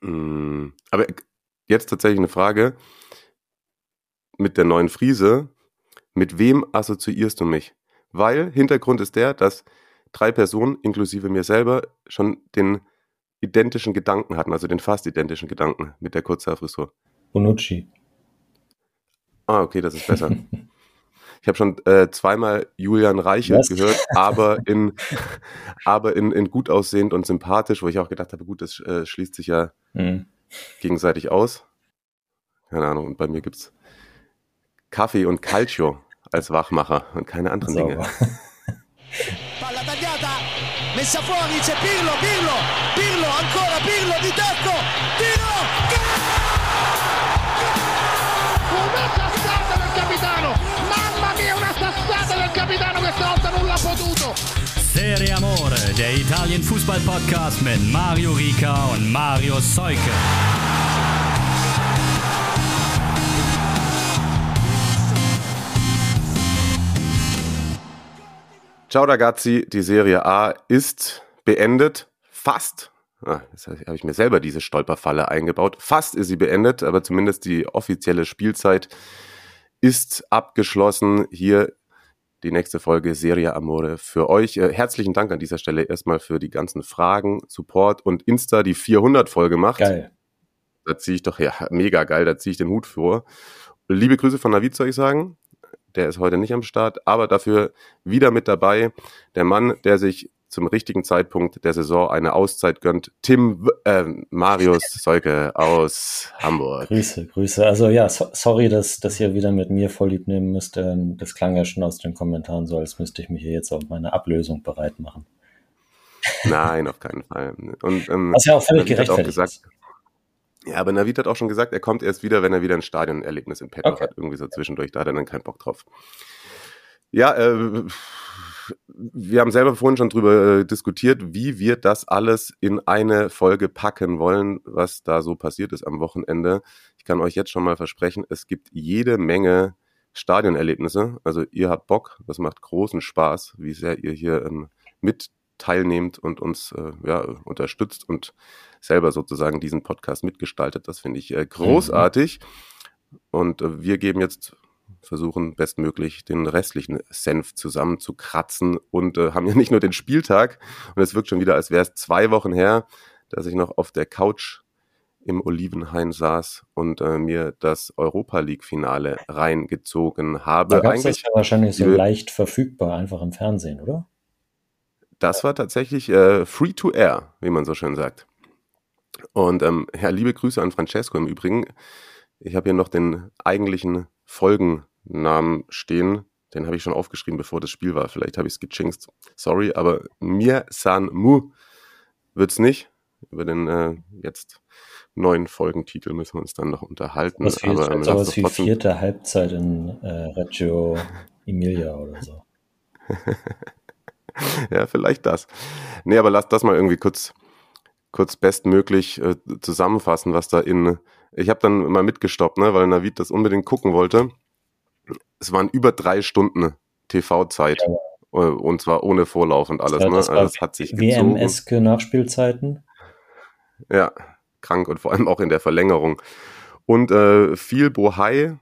Mm, aber jetzt tatsächlich eine Frage. Mit der neuen Friese, mit wem assoziierst du mich? Weil Hintergrund ist der, dass drei Personen, inklusive mir selber, schon den identischen Gedanken hatten, also den fast identischen Gedanken mit der Kurzhaarfrisur. Bonucci. Ah, okay, das ist besser. Ich habe schon äh, zweimal Julian Reichelt Was? gehört, aber in, aber in, in gut aussehend und sympathisch, wo ich auch gedacht habe, gut, das äh, schließt sich ja mhm. gegenseitig aus. Keine Ahnung, und bei mir gibt es Kaffee und Calcio als Wachmacher und keine anderen Sauber. Dinge. Palla tagliata, messa fuori, c'è Pirlo, Pirlo, Pirlo, ancora Pirlo di tacco, capitano, questa volta non l'ha potuto. Serie Amore, der Italien Fußball Podcast mit Mario Rica und Mario Seuke. Ciao ragazzi, die Serie A ist beendet. Fast. Ah, jetzt habe ich mir selber diese Stolperfalle eingebaut. Fast ist sie beendet, aber zumindest die offizielle Spielzeit ist abgeschlossen. Hier die nächste Folge Serie Amore für euch. Äh, herzlichen Dank an dieser Stelle erstmal für die ganzen Fragen, Support und Insta, die 400 Folge macht. Geil. Da ziehe ich doch, ja, mega geil, da ziehe ich den Hut vor. Liebe Grüße von Navid, soll ich sagen der ist heute nicht am Start, aber dafür wieder mit dabei. Der Mann, der sich zum richtigen Zeitpunkt der Saison eine Auszeit gönnt. Tim äh, Marius Seuke aus Hamburg. Grüße, Grüße. Also ja, so, sorry, dass, dass ihr wieder mit mir vorlieb nehmen müsst. Ähm, das klang ja schon aus den Kommentaren so, als müsste ich mich hier jetzt auf meine Ablösung bereit machen. Nein, auf keinen Fall. Und, ähm, Was ja auch völlig gerechtfertigt ist. Ja, aber Navid hat auch schon gesagt, er kommt erst wieder, wenn er wieder ein Stadionerlebnis in petto okay. hat. Irgendwie so zwischendurch, da hat er dann keinen Bock drauf. Ja, äh, wir haben selber vorhin schon drüber äh, diskutiert, wie wir das alles in eine Folge packen wollen, was da so passiert ist am Wochenende. Ich kann euch jetzt schon mal versprechen, es gibt jede Menge Stadionerlebnisse. Also ihr habt Bock, das macht großen Spaß, wie sehr ihr hier ähm, mit teilnehmt und uns äh, ja, unterstützt und selber sozusagen diesen Podcast mitgestaltet. Das finde ich äh, großartig. Mhm. Und äh, wir geben jetzt, versuchen bestmöglich den restlichen Senf zusammenzukratzen und äh, haben ja nicht nur den Spieltag. Und es wirkt schon wieder, als wäre es zwei Wochen her, dass ich noch auf der Couch im Olivenhain saß und äh, mir das Europa League-Finale reingezogen habe. Da gab es das ja wahrscheinlich so leicht verfügbar, einfach im Fernsehen, oder? Das war tatsächlich äh, free to air, wie man so schön sagt. Und ähm, ja, liebe Grüße an Francesco im Übrigen. Ich habe hier noch den eigentlichen Folgennamen stehen. Den habe ich schon aufgeschrieben, bevor das Spiel war. Vielleicht habe ich es gechinkt. Sorry, aber Mir San Mu wird es nicht. Über den äh, jetzt neuen Folgentitel müssen wir uns dann noch unterhalten. Was wie, aber, ähm, sowas wie vierte Halbzeit in äh, Reggio Emilia oder so. ja, vielleicht das. Nee, aber lass das mal irgendwie kurz, kurz bestmöglich äh, zusammenfassen, was da in. Ich habe dann mal mitgestoppt, ne, weil Navid das unbedingt gucken wollte. Es waren über drei Stunden TV-Zeit. Ja. Äh, und zwar ohne Vorlauf und alles. Das, ne? also das hat sich WM-eske Nachspielzeiten. Ja, krank und vor allem auch in der Verlängerung. Und äh, viel Bohai,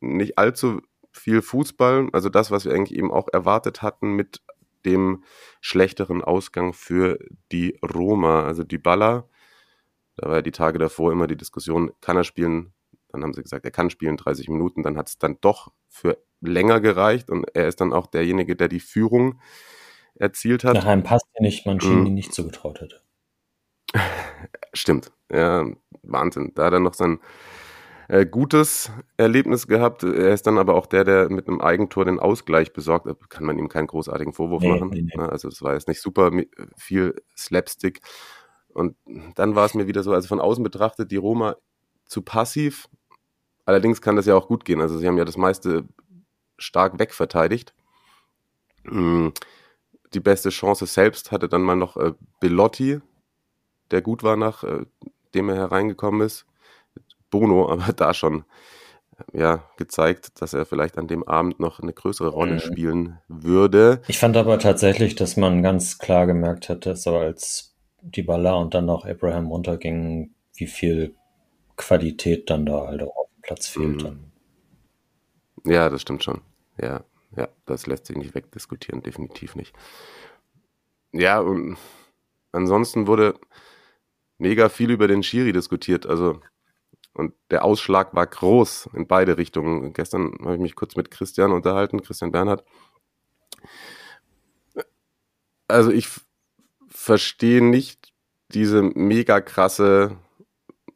nicht allzu viel Fußball, also das, was wir eigentlich eben auch erwartet hatten mit dem schlechteren Ausgang für die Roma. Also die Baller, da war ja die Tage davor immer die Diskussion, kann er spielen? Dann haben sie gesagt, er kann spielen 30 Minuten. Dann hat es dann doch für länger gereicht und er ist dann auch derjenige, der die Führung erzielt hat. Nach einem Pass, den ich Mancini mhm. nicht zugetraut hätte. Stimmt, ja, Wahnsinn. Da hat er noch sein äh, gutes Erlebnis gehabt. Er ist dann aber auch der, der mit einem Eigentor den Ausgleich besorgt. Da kann man ihm keinen großartigen Vorwurf nee, machen. Nee, nee. Ne? Also es war jetzt nicht super viel Slapstick. Und dann war es mir wieder so, also von außen betrachtet, die Roma zu passiv. Allerdings kann das ja auch gut gehen. Also sie haben ja das meiste stark wegverteidigt. Hm, die beste Chance selbst hatte dann mal noch äh, Bellotti, der gut war, nachdem äh, er hereingekommen ist. Bono aber da schon ja, gezeigt, dass er vielleicht an dem Abend noch eine größere Rolle mhm. spielen würde. Ich fand aber tatsächlich, dass man ganz klar gemerkt hat, dass so als die Balla und dann noch Abraham runtergingen, wie viel Qualität dann da halt auch Platz fehlt. Mhm. Ja, das stimmt schon. Ja, ja, das lässt sich nicht wegdiskutieren, definitiv nicht. Ja, und ansonsten wurde mega viel über den Schiri diskutiert. Also, und der Ausschlag war groß in beide Richtungen. Gestern habe ich mich kurz mit Christian unterhalten, Christian Bernhard. Also, ich verstehe nicht diese mega krasse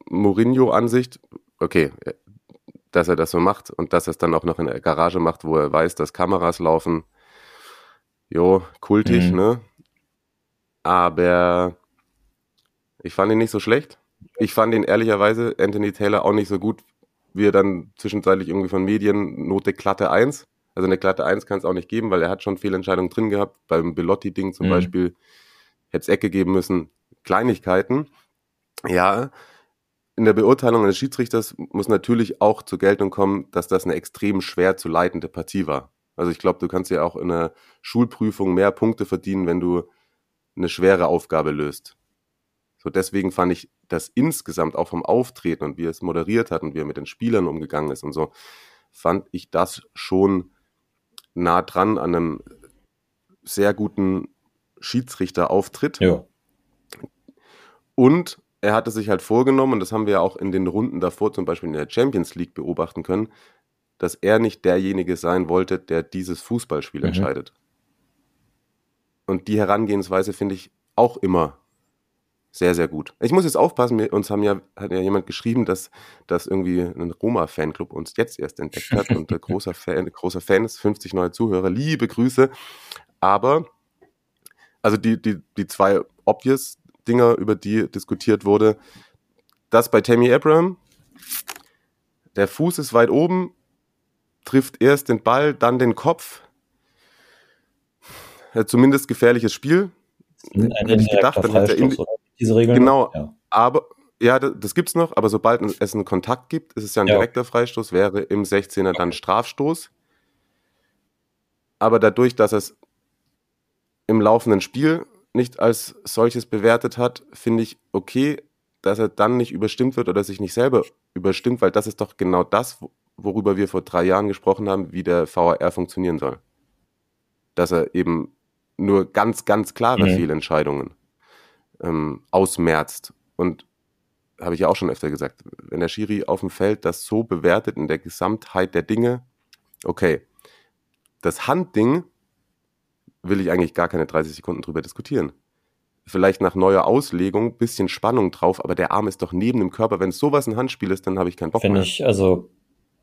Mourinho-Ansicht. Okay, dass er das so macht und dass er es dann auch noch in der Garage macht, wo er weiß, dass Kameras laufen. Jo, kultig, mhm. ne? Aber ich fand ihn nicht so schlecht. Ich fand ihn ehrlicherweise, Anthony Taylor, auch nicht so gut, wie er dann zwischenzeitlich irgendwie von Medien Note glatte 1. Also eine glatte 1 kann es auch nicht geben, weil er hat schon Fehlentscheidungen drin gehabt. Beim Belotti-Ding zum mhm. Beispiel hätte es Ecke geben müssen. Kleinigkeiten. Ja, in der Beurteilung eines Schiedsrichters muss natürlich auch zur Geltung kommen, dass das eine extrem schwer zu leitende Partie war. Also ich glaube, du kannst ja auch in einer Schulprüfung mehr Punkte verdienen, wenn du eine schwere Aufgabe löst. So deswegen fand ich das insgesamt auch vom Auftreten und wie er es moderiert hat und wie er mit den Spielern umgegangen ist und so, fand ich das schon nah dran an einem sehr guten Schiedsrichterauftritt. Ja. Und er hatte sich halt vorgenommen, und das haben wir ja auch in den Runden davor, zum Beispiel in der Champions League, beobachten können, dass er nicht derjenige sein wollte, der dieses Fußballspiel mhm. entscheidet. Und die Herangehensweise finde ich auch immer sehr, sehr gut. Ich muss jetzt aufpassen, wir, uns haben ja, hat ja jemand geschrieben, dass, dass irgendwie ein Roma-Fanclub uns jetzt erst entdeckt hat und großer Fan, großer Fan ist, 50 neue Zuhörer, liebe Grüße. Aber, also die, die, die zwei obvious Dinger, über die diskutiert wurde, das bei Tammy Abraham, der Fuß ist weit oben, trifft erst den Ball, dann den Kopf. Zumindest gefährliches Spiel. Hätte ich gedacht, dann hätte er diese Regeln. Genau, ja. aber ja, das, das gibt's noch, aber sobald es einen Kontakt gibt, ist es ja ein ja. direkter Freistoß, wäre im 16er dann Strafstoß. Aber dadurch, dass es im laufenden Spiel nicht als solches bewertet hat, finde ich okay, dass er dann nicht überstimmt wird oder sich nicht selber überstimmt, weil das ist doch genau das, worüber wir vor drei Jahren gesprochen haben, wie der VAR funktionieren soll. Dass er eben nur ganz, ganz klare mhm. Fehlentscheidungen ähm, ausmerzt. Und habe ich ja auch schon öfter gesagt, wenn der Schiri auf dem Feld das so bewertet in der Gesamtheit der Dinge, okay, das Handding will ich eigentlich gar keine 30 Sekunden drüber diskutieren. Vielleicht nach neuer Auslegung, bisschen Spannung drauf, aber der Arm ist doch neben dem Körper. Wenn sowas ein Handspiel ist, dann habe ich keinen Bock Finde ich, also,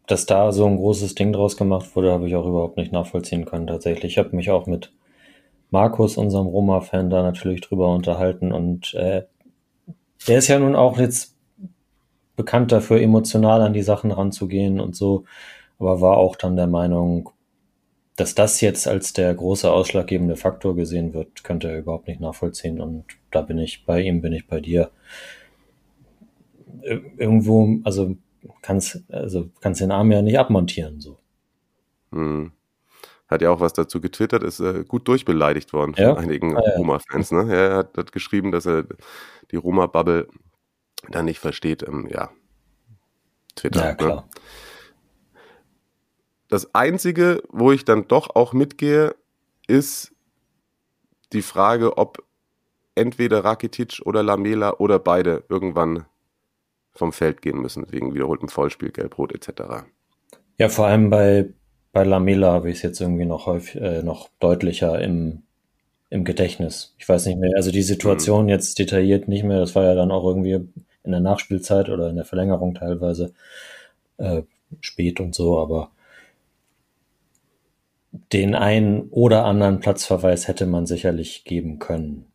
dass da so ein großes Ding draus gemacht wurde, habe ich auch überhaupt nicht nachvollziehen können, tatsächlich. Ich habe mich auch mit Markus, unserem Roma-Fan, da natürlich drüber unterhalten. Und äh, der ist ja nun auch jetzt bekannt dafür, emotional an die Sachen ranzugehen und so, aber war auch dann der Meinung, dass das jetzt als der große ausschlaggebende Faktor gesehen wird, könnte er überhaupt nicht nachvollziehen. Und da bin ich bei ihm, bin ich bei dir. Irgendwo, also kannst also kannst den Arm ja nicht abmontieren so. Hm hat ja auch was dazu getwittert, ist äh, gut durchbeleidigt worden von einigen ah, ja. Roma-Fans. Ne? Er hat, hat, geschrieben, dass er die Roma-Bubble da nicht versteht. Ähm, ja, Twitter. Ja, ne? klar. Ne? Das Einzige, wo ich dann doch auch mitgehe, ist die Frage, ob entweder Rakitic oder Lamela oder beide irgendwann vom Feld gehen müssen, wegen wiederholtem Vollspiel, Gelbrot etc. Ja, vor allem bei bei Lamela habe ich es jetzt irgendwie noch häufig, äh, noch deutlicher im, im Gedächtnis. Ich weiß nicht mehr, also die Situation mhm. jetzt detailliert nicht mehr, das war ja dann auch irgendwie in der Nachspielzeit oder in der Verlängerung teilweise äh, spät und so, aber den einen oder anderen Platzverweis hätte man sicherlich geben können.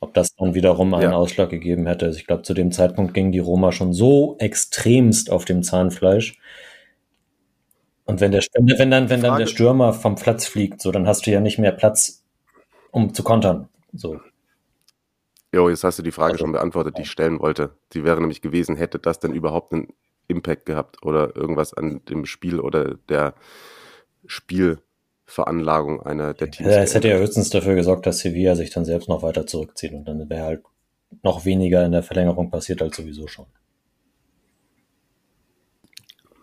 Ob das dann wiederum einen ja. Ausschlag gegeben hätte. Also ich glaube, zu dem Zeitpunkt ging die Roma schon so extremst auf dem Zahnfleisch, und wenn der wenn dann, wenn dann der Stürmer vom Platz fliegt, so, dann hast du ja nicht mehr Platz, um zu kontern. So. Jo, jetzt hast du die Frage also, schon beantwortet, die ich stellen wollte. Die wäre nämlich gewesen, hätte das denn überhaupt einen Impact gehabt oder irgendwas an dem Spiel oder der Spielveranlagung einer der Teams? Ja, es hätte ja höchstens dafür gesorgt, dass Sevilla sich dann selbst noch weiter zurückzieht und dann wäre halt noch weniger in der Verlängerung passiert als sowieso schon.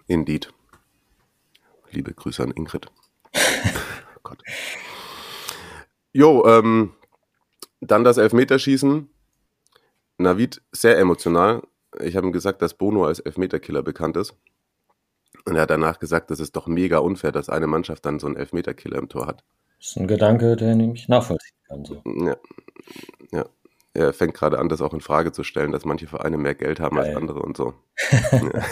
Indeed. Liebe Grüße an Ingrid. oh Gott. Jo, ähm, dann das Elfmeterschießen. Navid sehr emotional. Ich habe ihm gesagt, dass Bono als Elfmeterkiller bekannt ist. Und er hat danach gesagt, das ist doch mega unfair, dass eine Mannschaft dann so einen Elfmeterkiller im Tor hat. Das ist ein Gedanke, den ich nachvollziehen kann. So. Ja. ja. Er fängt gerade an, das auch in Frage zu stellen, dass manche Vereine mehr Geld haben Geil. als andere und so. ja.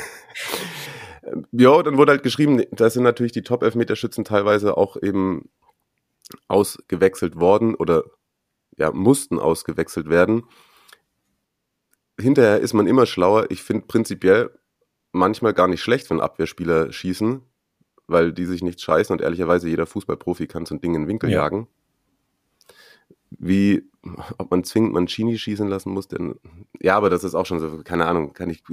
ja, dann wurde halt geschrieben, da sind natürlich die Top-Elfmeterschützen teilweise auch eben ausgewechselt worden oder ja, mussten ausgewechselt werden. Hinterher ist man immer schlauer. Ich finde prinzipiell manchmal gar nicht schlecht, wenn Abwehrspieler schießen, weil die sich nicht scheißen und ehrlicherweise jeder Fußballprofi kann so ein Ding in den Winkel ja. jagen. Wie, ob man zwingend Mancini schießen lassen muss, denn, ja, aber das ist auch schon so, keine Ahnung, kann ich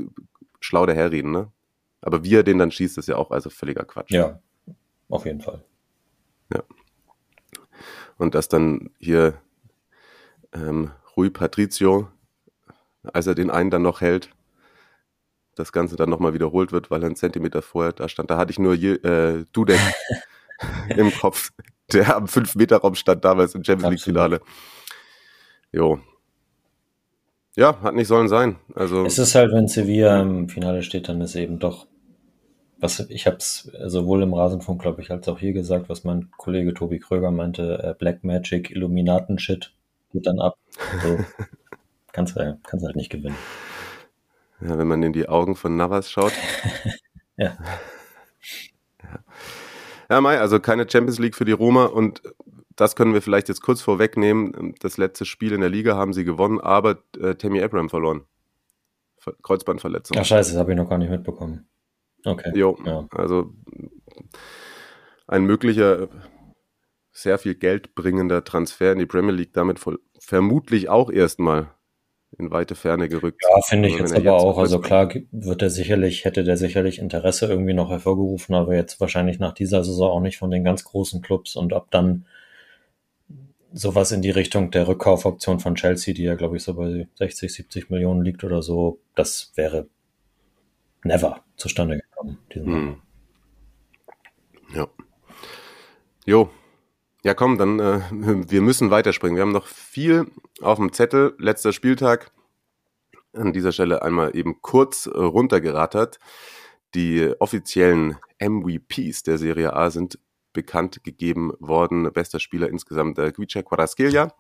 schlau daherreden, ne? Aber wie er den dann schießt, ist ja auch also völliger Quatsch. Ja, auf jeden Fall. Ja. Und dass dann hier ähm, Rui Patricio, als er den einen dann noch hält, das Ganze dann nochmal wiederholt wird, weil er einen Zentimeter vorher da stand. Da hatte ich nur je, äh, Dudek im Kopf, der am 5-Meter-Raum stand damals im Champions League-Finale. Jo. Ja, hat nicht sollen sein. Also, es ist halt, wenn Sevilla im Finale steht, dann ist eben doch, was ich habe es sowohl im Rasenfunk, glaube ich, als auch hier gesagt, was mein Kollege Tobi Kröger meinte, äh, Black Magic, Illuminaten-Shit geht dann ab. Also, kannst, du, kannst halt nicht gewinnen. Ja, wenn man in die Augen von Navas schaut. ja. ja. Ja, Mai, also keine Champions League für die Roma und das können wir vielleicht jetzt kurz vorwegnehmen. Das letzte Spiel in der Liga haben sie gewonnen, aber äh, Tammy Abraham verloren. Kreuzbandverletzung. Ach scheiße, das habe ich noch gar nicht mitbekommen. Okay. Jo, ja. also ein möglicher sehr viel Geld bringender Transfer in die Premier League damit voll, vermutlich auch erstmal in weite Ferne gerückt. Ja, finde ich also, jetzt aber jetzt auch. Also klar wird er sicherlich, hätte der sicherlich Interesse irgendwie noch hervorgerufen, aber jetzt wahrscheinlich nach dieser Saison auch nicht von den ganz großen Clubs und ob dann sowas in die Richtung der Rückkaufoption von Chelsea, die ja glaube ich so bei 60, 70 Millionen liegt oder so, das wäre never zustande gekommen. Hm. Ja. Jo, ja, komm, dann äh, wir müssen weiterspringen. Wir haben noch viel auf dem Zettel. Letzter Spieltag. An dieser Stelle einmal eben kurz äh, runtergerattert. Die offiziellen MVPs der Serie A sind bekannt gegeben worden. Bester Spieler insgesamt der Guicha Quaraskelia.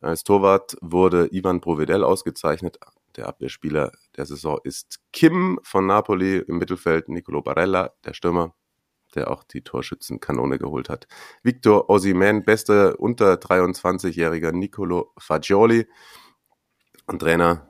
Als Torwart wurde Ivan Provedel ausgezeichnet. Der Abwehrspieler der Saison ist Kim von Napoli im Mittelfeld, Nicolo Barella, der Stürmer der auch die Torschützenkanone geholt hat. Victor Osimen, bester unter 23-jähriger Nicolo Fagioli und Trainer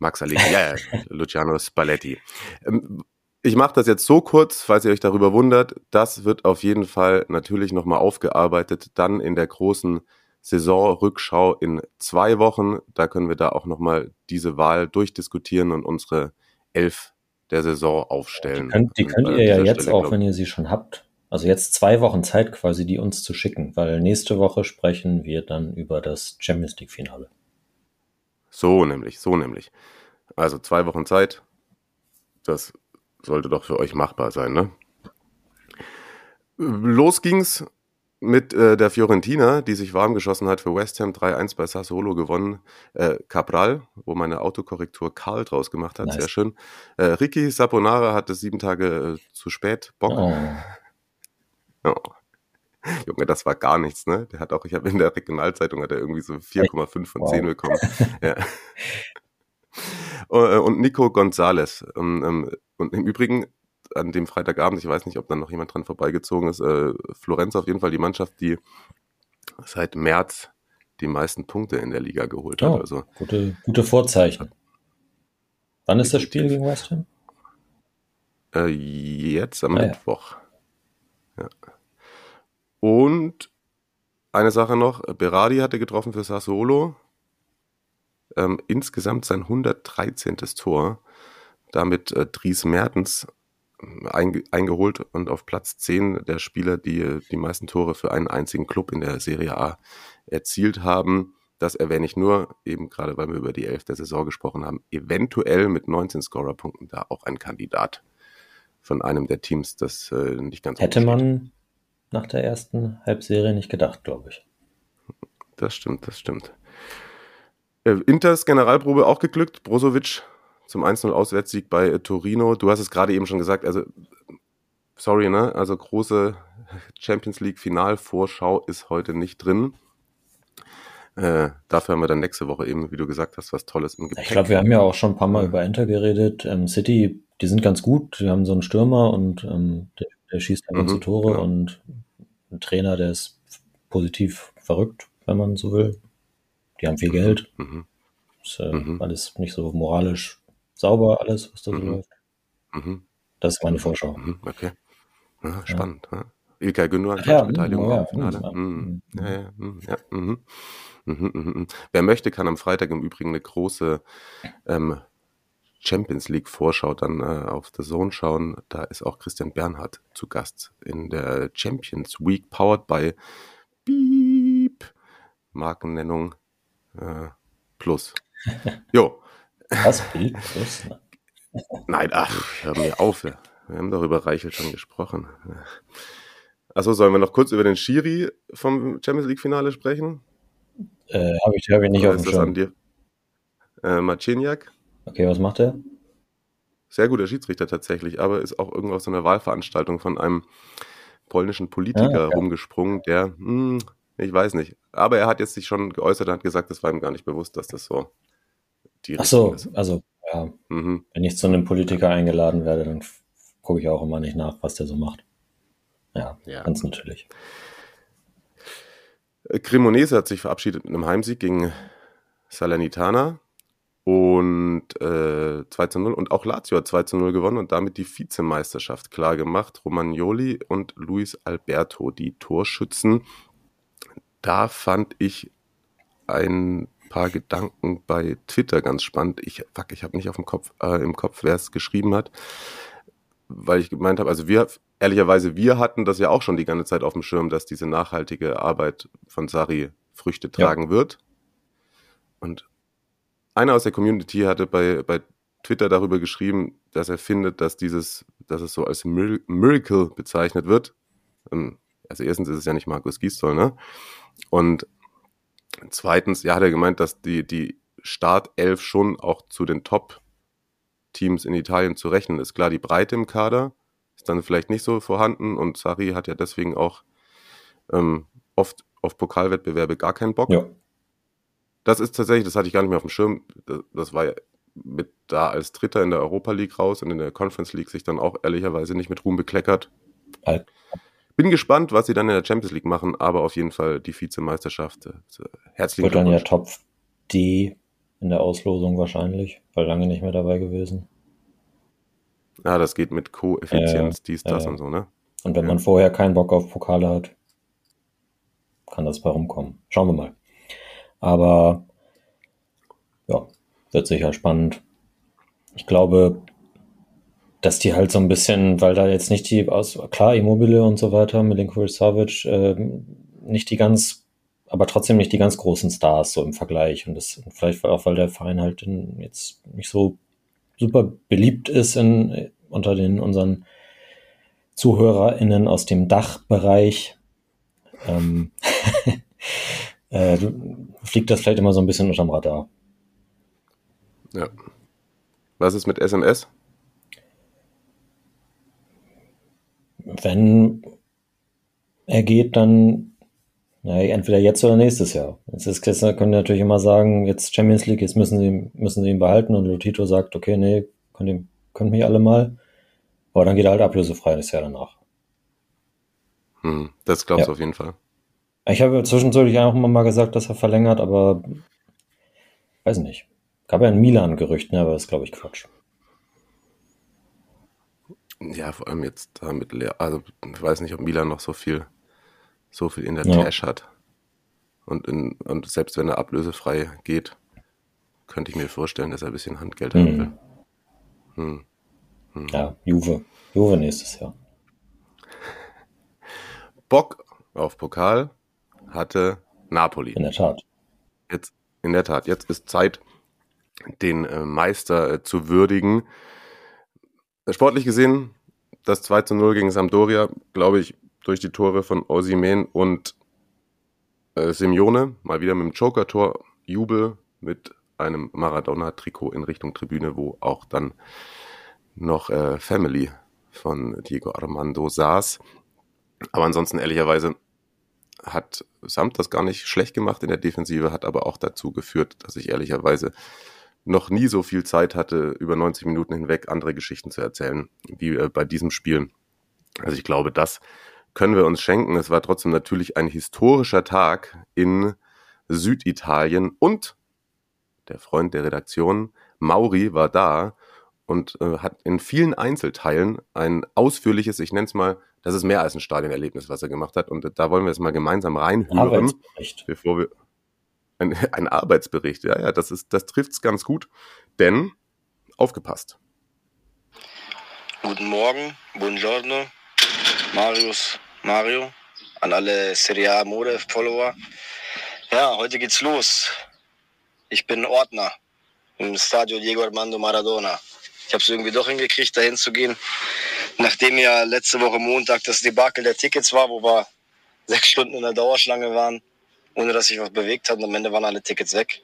Max Allegri, ja, ja, Luciano Spalletti. Ähm, ich mache das jetzt so kurz, falls ihr euch darüber wundert. Das wird auf jeden Fall natürlich nochmal aufgearbeitet, dann in der großen Saisonrückschau in zwei Wochen. Da können wir da auch nochmal diese Wahl durchdiskutieren und unsere elf der Saison aufstellen. Die könnt, die könnt ihr ja jetzt Stelle, auch, wenn ihr sie schon habt. Also jetzt zwei Wochen Zeit quasi, die uns zu schicken, weil nächste Woche sprechen wir dann über das Champions League Finale. So nämlich, so nämlich. Also zwei Wochen Zeit. Das sollte doch für euch machbar sein, ne? Los ging's mit äh, der Fiorentina, die sich warm geschossen hat für West Ham 3-1 bei Sassuolo gewonnen. Äh, Cabral, wo meine Autokorrektur Karl draus gemacht hat, nice. sehr schön. Äh, Ricky Saponara hatte sieben Tage äh, zu spät Bock. Oh. oh. Junge, das war gar nichts, ne? Der hat auch, ich habe in der Regionalzeitung hat er irgendwie so 4,5 von wow. 10 bekommen. ja. Äh, und Nico Gonzalez. Ähm, ähm, und im Übrigen, an dem Freitagabend, ich weiß nicht, ob dann noch jemand dran vorbeigezogen ist, äh, Florenz auf jeden Fall die Mannschaft, die seit März die meisten Punkte in der Liga geholt hat. Oh, also, gute, gute Vorzeichen. Wann ist das Spiel gegen West Ham? Äh, jetzt am ah, Mittwoch. Ja. Und eine Sache noch, Berardi hatte getroffen für Sassuolo. Ähm, insgesamt sein 113. Tor. Damit äh, Dries Mertens einge eingeholt und auf Platz 10 der Spieler, die die meisten Tore für einen einzigen Club in der Serie A erzielt haben. das erwähne ich nur, eben gerade weil wir über die Elf der Saison gesprochen haben, eventuell mit 19 Scorerpunkten da auch ein Kandidat von einem der Teams, das äh, nicht ganz Hätte man nach der ersten Halbserie nicht gedacht, glaube ich. Das stimmt, das stimmt. Äh, Inters Generalprobe auch geglückt. Brozovic zum 1-0 Auswärtssieg bei äh, Torino. Du hast es gerade eben schon gesagt, also sorry, ne? Also große Champions League Finalvorschau ist heute nicht drin. Äh, dafür haben wir dann nächste Woche eben, wie du gesagt hast, was Tolles im Gepäck. Ich glaube, wir haben ja auch schon ein paar Mal über Enter geredet. Ähm, City, die sind ganz gut. Die haben so einen Stürmer und ähm, der, der, schießt einfach mhm, zu Tore genau. und ein Trainer, der ist positiv verrückt, wenn man so will. Die haben viel mhm, Geld. Mhm. Ist äh, mhm. alles nicht so moralisch sauber, alles, was da so mhm. läuft. Mhm. Das ist meine Vorschau. Okay. Ja, spannend. Ja. Ilkay Gündogan, ja, Beteiligung ja, Finale. Ja, ja, ja, ja, Mhm, mhm, mhm. Wer möchte, kann am Freitag im Übrigen eine große ähm, Champions League Vorschau dann äh, auf The Zone schauen. Da ist auch Christian Bernhard zu Gast in der Champions Week, powered by Beep, Markennennung äh, Plus. Jo. Was? Bild Plus? Nein, ach, hör mir auf. Wir haben darüber Reichel schon gesprochen. Achso, sollen wir noch kurz über den Schiri vom Champions League Finale sprechen? Äh, Habe ich, hab ich nicht Oder auf dem Schirm. Dir? Äh, Marciniak. Okay, was macht er? Sehr guter Schiedsrichter tatsächlich, aber ist auch irgendwo aus so einer Wahlveranstaltung von einem polnischen Politiker ah, okay. rumgesprungen, der, hm, ich weiß nicht. Aber er hat jetzt sich schon geäußert und hat gesagt, das war ihm gar nicht bewusst, dass das so die Ach so, ist. also ja, mhm. wenn ich zu einem Politiker eingeladen werde, dann gucke ich auch immer nicht nach, was der so macht. Ja, ja. ganz natürlich. Cremonese hat sich verabschiedet mit einem Heimsieg gegen Salernitana und äh, 2 zu 0 und auch Lazio hat 2 zu 0 gewonnen und damit die Vizemeisterschaft klar gemacht. Romagnoli und Luis Alberto, die Torschützen. Da fand ich ein paar Gedanken bei Twitter ganz spannend. Ich, fuck, ich habe nicht auf dem Kopf, äh, im Kopf, wer es geschrieben hat, weil ich gemeint habe, also wir ehrlicherweise, wir hatten das ja auch schon die ganze Zeit auf dem Schirm, dass diese nachhaltige Arbeit von Sari Früchte tragen ja. wird. Und einer aus der Community hatte bei, bei Twitter darüber geschrieben, dass er findet, dass dieses, dass es so als Miracle bezeichnet wird. Ähm, also erstens ist es ja nicht Markus Gisdol, ne? Und zweitens, ja, hat er gemeint, dass die, die Startelf schon auch zu den Top-Teams in Italien zu rechnen ist. Klar, die Breite im Kader, ist dann vielleicht nicht so vorhanden und Sari hat ja deswegen auch ähm, oft auf Pokalwettbewerbe gar keinen Bock. Ja. Das ist tatsächlich, das hatte ich gar nicht mehr auf dem Schirm. Das, war ja mit da als Dritter in der Europa League raus und in der Conference League sich dann auch ehrlicherweise nicht mit Ruhm bekleckert. Alt. Bin gespannt, was sie dann in der Champions League machen, aber auf jeden Fall die Vizemeisterschaft. Äh, herzlichen Wird dann ja Top D in der Auslosung wahrscheinlich, weil lange nicht mehr dabei gewesen. Ja, das geht mit Koeffizienz, äh, dies, das äh, und so, ne? Und wenn ja. man vorher keinen Bock auf Pokale hat, kann das bei rumkommen. Schauen wir mal. Aber ja, wird sicher spannend. Ich glaube, dass die halt so ein bisschen, weil da jetzt nicht die, aus, klar, Immobile und so weiter, Milinkovic Savic, äh, nicht die ganz, aber trotzdem nicht die ganz großen Stars so im Vergleich. Und das vielleicht auch, weil der Verein halt jetzt nicht so super beliebt ist in, unter den unseren ZuhörerInnen aus dem Dachbereich. Ähm, äh, fliegt das vielleicht immer so ein bisschen unterm Radar. Ja. Was ist mit SMS? Wenn er geht, dann ja, entweder jetzt oder nächstes Jahr. Jetzt, ist, jetzt können natürlich immer sagen, jetzt Champions League, jetzt müssen sie, müssen sie ihn behalten und Lotito sagt, okay, nee, könnt, ihr, könnt mich alle mal. Aber dann geht er halt ablösefrei das Jahr danach. Hm, das glaubst du ja. auf jeden Fall. Ich habe zwischendurch auch immer mal gesagt, dass er verlängert, aber weiß nicht. Gab ja ein Milan-Gerücht, ne, aber das ist, glaube ich, Quatsch. Ja, vor allem jetzt damit leer. Also, ich weiß nicht, ob Milan noch so viel so viel in der ja. Tasche hat. Und, in, und selbst wenn er ablösefrei geht, könnte ich mir vorstellen, dass er ein bisschen Handgeld haben will. Hm. Hm. Ja, Juve. Juve nächstes Jahr. Bock auf Pokal hatte Napoli. In der Tat. Jetzt, in der Tat, jetzt ist Zeit, den äh, Meister äh, zu würdigen. Sportlich gesehen, das 2 zu 0 gegen Sampdoria, glaube ich, durch die Tore von Osimen und äh, Simeone, mal wieder mit dem Joker-Tor, Jubel mit einem Maradona-Trikot in Richtung Tribüne, wo auch dann noch äh, Family von Diego Armando saß. Aber ansonsten ehrlicherweise hat Samt das gar nicht schlecht gemacht in der Defensive, hat aber auch dazu geführt, dass ich ehrlicherweise noch nie so viel Zeit hatte, über 90 Minuten hinweg andere Geschichten zu erzählen, wie äh, bei diesem Spiel. Also ich glaube, das können wir uns schenken. Es war trotzdem natürlich ein historischer Tag in Süditalien und der Freund der Redaktion, Mauri, war da und äh, hat in vielen Einzelteilen ein ausführliches, ich nenne es mal, das ist mehr als ein Stadionerlebnis, was er gemacht hat. Und da wollen wir jetzt mal gemeinsam reinhören, bevor wir ein, ein Arbeitsbericht, ja, ja, das ist, das trifft's ganz gut, denn aufgepasst. Guten Morgen, buongiorno, Marius, Mario, an alle Serie A Mode Follower. Ja, heute geht's los. Ich bin Ordner im Stadio Diego Armando Maradona. Ich habe es irgendwie doch hingekriegt, dahin zu gehen, nachdem ja letzte Woche Montag das Debakel der Tickets war, wo wir sechs Stunden in der Dauerschlange waren, ohne dass sich was bewegt hat. Und am Ende waren alle Tickets weg.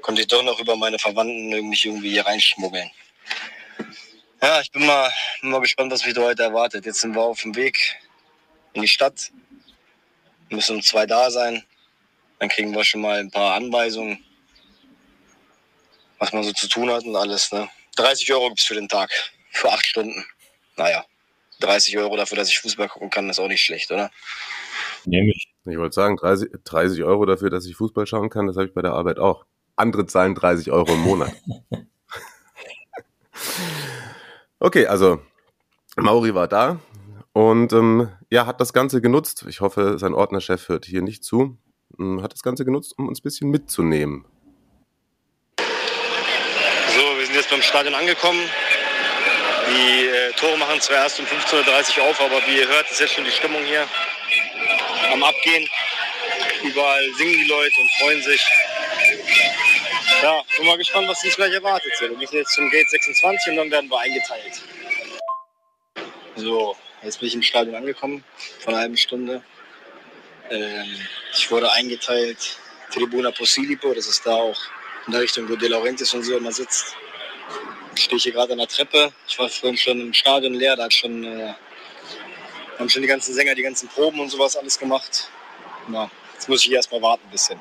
Konnte ich doch noch über meine Verwandten irgendwie, irgendwie hier reinschmuggeln. Ja, ich bin mal, bin mal gespannt, was mich da heute erwartet. Jetzt sind wir auf dem Weg in die Stadt. Wir müssen um zwei da sein. Dann kriegen wir schon mal ein paar Anweisungen, was man so zu tun hat und alles. Ne? 30 Euro gibt's für den Tag. Für acht Stunden. Naja, 30 Euro dafür, dass ich Fußball gucken kann, ist auch nicht schlecht, oder? Nehme ich. Wollte sagen, 30, 30 Euro dafür, dass ich Fußball schauen kann, das habe ich bei der Arbeit auch. Andere zahlen 30 Euro im Monat. okay, also Mauri war da und ähm, ja, hat das Ganze genutzt. Ich hoffe, sein Ordnerchef hört hier nicht zu. Ähm, Hat das Ganze genutzt, um uns ein bisschen mitzunehmen. So, wir sind jetzt beim Stadion angekommen. Die äh, Tore machen zwar erst um 15.30 Uhr auf, aber wie ihr hört, ist jetzt schon die Stimmung hier am Abgehen. Überall singen die Leute und freuen sich. Ja, bin mal gespannt, was uns gleich erwartet. Wir müssen jetzt zum Gate 26 und dann werden wir eingeteilt. So, jetzt bin ich im Stadion angekommen, vor einer halben Stunde. Ähm, ich wurde eingeteilt, Tribuna Posilipo, das ist da auch in der Richtung, wo De Laurentiis und so immer sitzt. Stehe ich hier gerade an der Treppe. Ich war vorhin schon im Stadion leer, da hat schon, äh, haben schon die ganzen Sänger die ganzen Proben und sowas alles gemacht. Na, jetzt muss ich hier erstmal warten ein bisschen.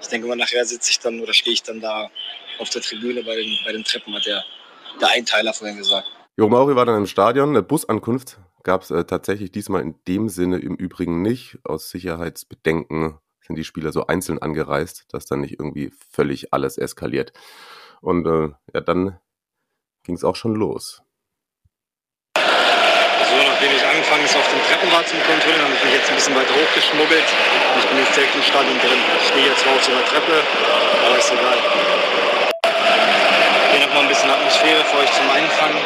Ich denke mal, nachher sitze ich dann oder stehe ich dann da auf der Tribüne bei den, bei den Treppen, hat der, der Einteiler vorhin gesagt. Jo Mauri war dann im Stadion. Eine Busankunft gab es äh, tatsächlich diesmal in dem Sinne im Übrigen nicht. Aus Sicherheitsbedenken sind die Spieler so einzeln angereist, dass dann nicht irgendwie völlig alles eskaliert. Und äh, ja, dann ging es auch schon los. So, ist, auf dem Treppenrad zu kontrollieren, habe ich mich jetzt ein bisschen weiter hochgeschmuggelt. Und ich bin jetzt direkt im Stadion drin. Ich stehe jetzt auf so einer Treppe, aber ist egal. Hier nochmal ein bisschen Atmosphäre für euch zum Einfangen.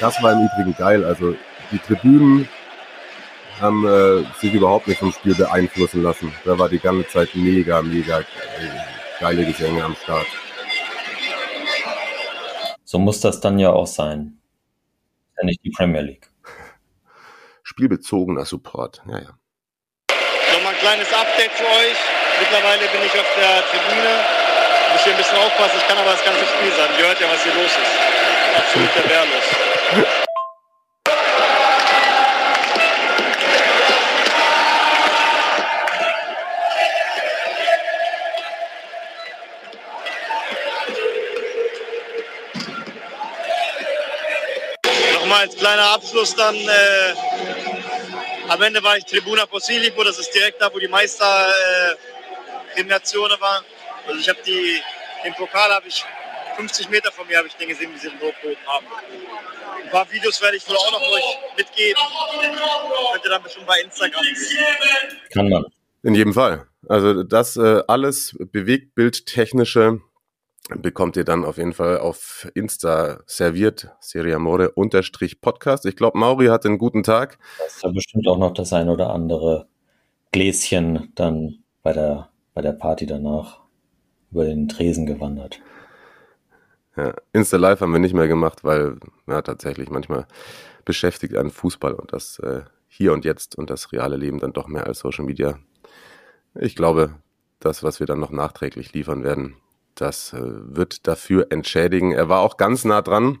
Das war im Übrigen geil. Also die Tribünen haben äh, sich überhaupt nicht vom Spiel beeinflussen lassen. Da war die ganze Zeit mega, mega äh, geile Gesänge am Start. So muss das dann ja auch sein. Ja nicht die Premier League. Spielbezogener Support. Ja, ja. Nochmal ein kleines Update für euch. Mittlerweile bin ich auf der Tribüne. Muss hier ein bisschen aufpassen, ich kann aber das ganze Spiel sagen. Ihr hört ja, was hier los ist. Absolut der Wehrlos. kleiner Abschluss dann. Äh, am Ende war ich Tribuna Posilipo, das ist direkt da, wo die Meister äh, Eliminationen waren. Also ich habe die, den Pokal habe ich 50 Meter von mir habe ich den gesehen, wie sie den hochgehoben haben. Ein paar Videos werde ich wohl auch noch euch mitgeben. Könnt ihr dann bestimmt bei Instagram sehen. Kann man. In jedem Fall. Also das äh, alles Bewegtbildtechnische bekommt ihr dann auf jeden Fall auf Insta serviert, Serie Amore unterstrich Podcast. Ich glaube, Mauri hatte einen guten Tag. Da ist ja bestimmt auch noch das ein oder andere Gläschen dann bei der, bei der Party danach über den Tresen gewandert. Ja, Insta Live haben wir nicht mehr gemacht, weil ja, tatsächlich manchmal beschäftigt einen Fußball und das äh, hier und jetzt und das reale Leben dann doch mehr als Social Media. Ich glaube, das, was wir dann noch nachträglich liefern werden, das äh, wird dafür entschädigen. Er war auch ganz nah dran,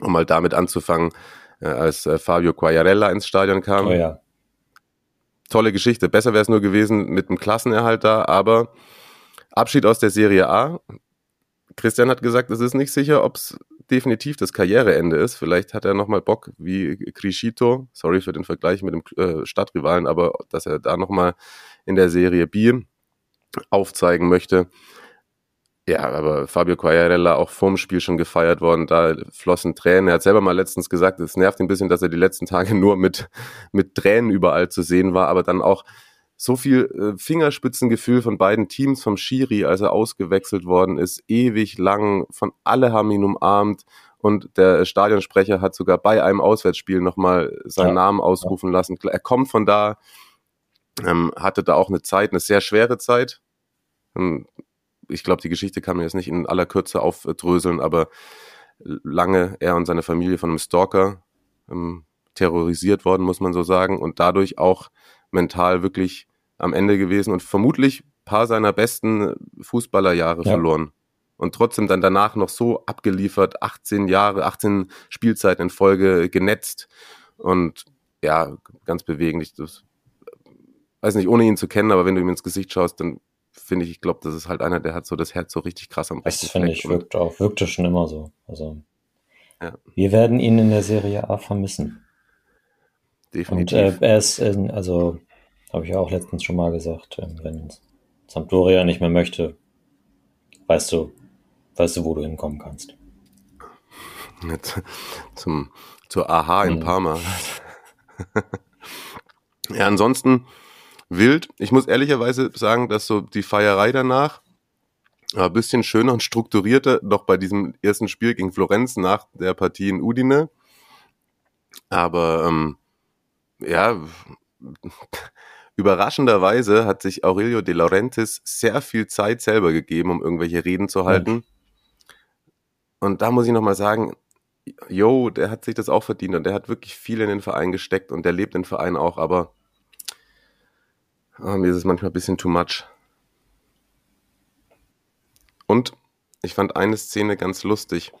um mal damit anzufangen, äh, als äh, Fabio Quagliarella ins Stadion kam. Oh ja. Tolle Geschichte. Besser wäre es nur gewesen mit dem Klassenerhalt da, aber Abschied aus der Serie A. Christian hat gesagt, es ist nicht sicher, ob es definitiv das Karriereende ist. Vielleicht hat er nochmal Bock wie Criscito, sorry für den Vergleich mit dem äh, Stadtrivalen, aber dass er da nochmal in der Serie B aufzeigen möchte. Ja, aber Fabio Quagliarella auch vorm Spiel schon gefeiert worden, da flossen Tränen. Er hat selber mal letztens gesagt, es nervt ihn ein bisschen, dass er die letzten Tage nur mit, mit Tränen überall zu sehen war, aber dann auch so viel äh, Fingerspitzengefühl von beiden Teams, vom Schiri, als er ausgewechselt worden ist, ewig lang, von alle haben ihn umarmt und der Stadionsprecher hat sogar bei einem Auswärtsspiel nochmal seinen ja. Namen ausrufen lassen. Er kommt von da, ähm, hatte da auch eine Zeit, eine sehr schwere Zeit. Ich glaube, die Geschichte kann man jetzt nicht in aller Kürze aufdröseln, aber lange er und seine Familie von einem Stalker ähm, terrorisiert worden, muss man so sagen, und dadurch auch mental wirklich am Ende gewesen und vermutlich paar seiner besten Fußballerjahre ja. verloren. Und trotzdem dann danach noch so abgeliefert, 18 Jahre, 18 Spielzeiten in Folge genetzt. Und ja, ganz bewegend. Ich das, weiß nicht, ohne ihn zu kennen, aber wenn du ihm ins Gesicht schaust, dann finde ich, ich glaube, das ist halt einer, der hat so das Herz so richtig krass am Das finde ich, wirkt auch, wirkte schon immer so. Also, ja. wir werden ihn in der Serie A vermissen. Definitiv. Und äh, er ist, in, also, habe ich auch letztens schon mal gesagt, äh, wenn Sampdoria nicht mehr möchte, weißt du, weißt du, wo du hinkommen kannst. Jetzt zum, zur AHA in mhm. Parma. ja, ansonsten wild. Ich muss ehrlicherweise sagen, dass so die Feierei danach war ein bisschen schöner und strukturierter, noch bei diesem ersten Spiel gegen Florenz nach der Partie in Udine. Aber ähm, ja, überraschenderweise hat sich Aurelio De Laurentiis sehr viel Zeit selber gegeben, um irgendwelche Reden zu halten. Und da muss ich nochmal sagen, yo, der hat sich das auch verdient und der hat wirklich viel in den Verein gesteckt und der lebt den Verein auch, aber oh, mir ist es manchmal ein bisschen too much. Und ich fand eine Szene ganz lustig.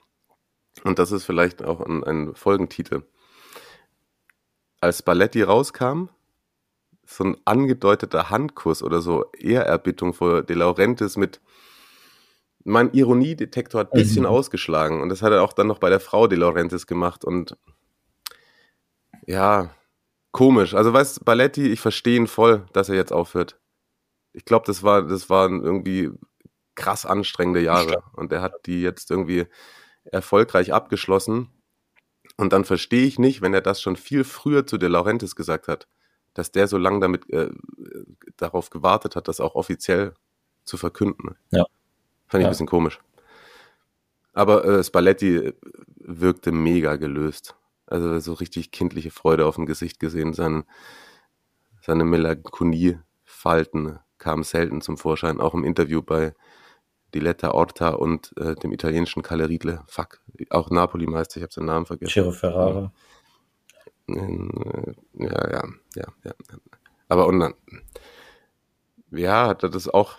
Und das ist vielleicht auch ein, ein Folgentitel als Balletti rauskam, so ein angedeuteter Handkuss oder so Ehrerbietung vor De Laurentiis mit mein Ironiedetektor hat ein bisschen mhm. ausgeschlagen und das hat er auch dann noch bei der Frau De Laurentiis gemacht und ja, komisch. Also weißt Balletti, ich verstehe ihn voll, dass er jetzt aufhört. Ich glaube, das war das waren irgendwie krass anstrengende Jahre und er hat die jetzt irgendwie erfolgreich abgeschlossen und dann verstehe ich nicht, wenn er das schon viel früher zu De Laurentiis gesagt hat, dass der so lange damit äh, darauf gewartet hat, das auch offiziell zu verkünden. Ja. Fand ich ja. ein bisschen komisch. Aber äh, Spalletti wirkte mega gelöst. Also so richtig kindliche Freude auf dem Gesicht gesehen. Sein, seine Melancholie-Falten kamen selten zum Vorschein, auch im Interview bei Diletta Orta und äh, dem italienischen Kalle Riedle. Fuck, auch Napoli-Meister, ich habe seinen Namen vergessen. Ciro Ferrara. Ja, ja, ja, ja. Aber und dann, ja, hat er das auch,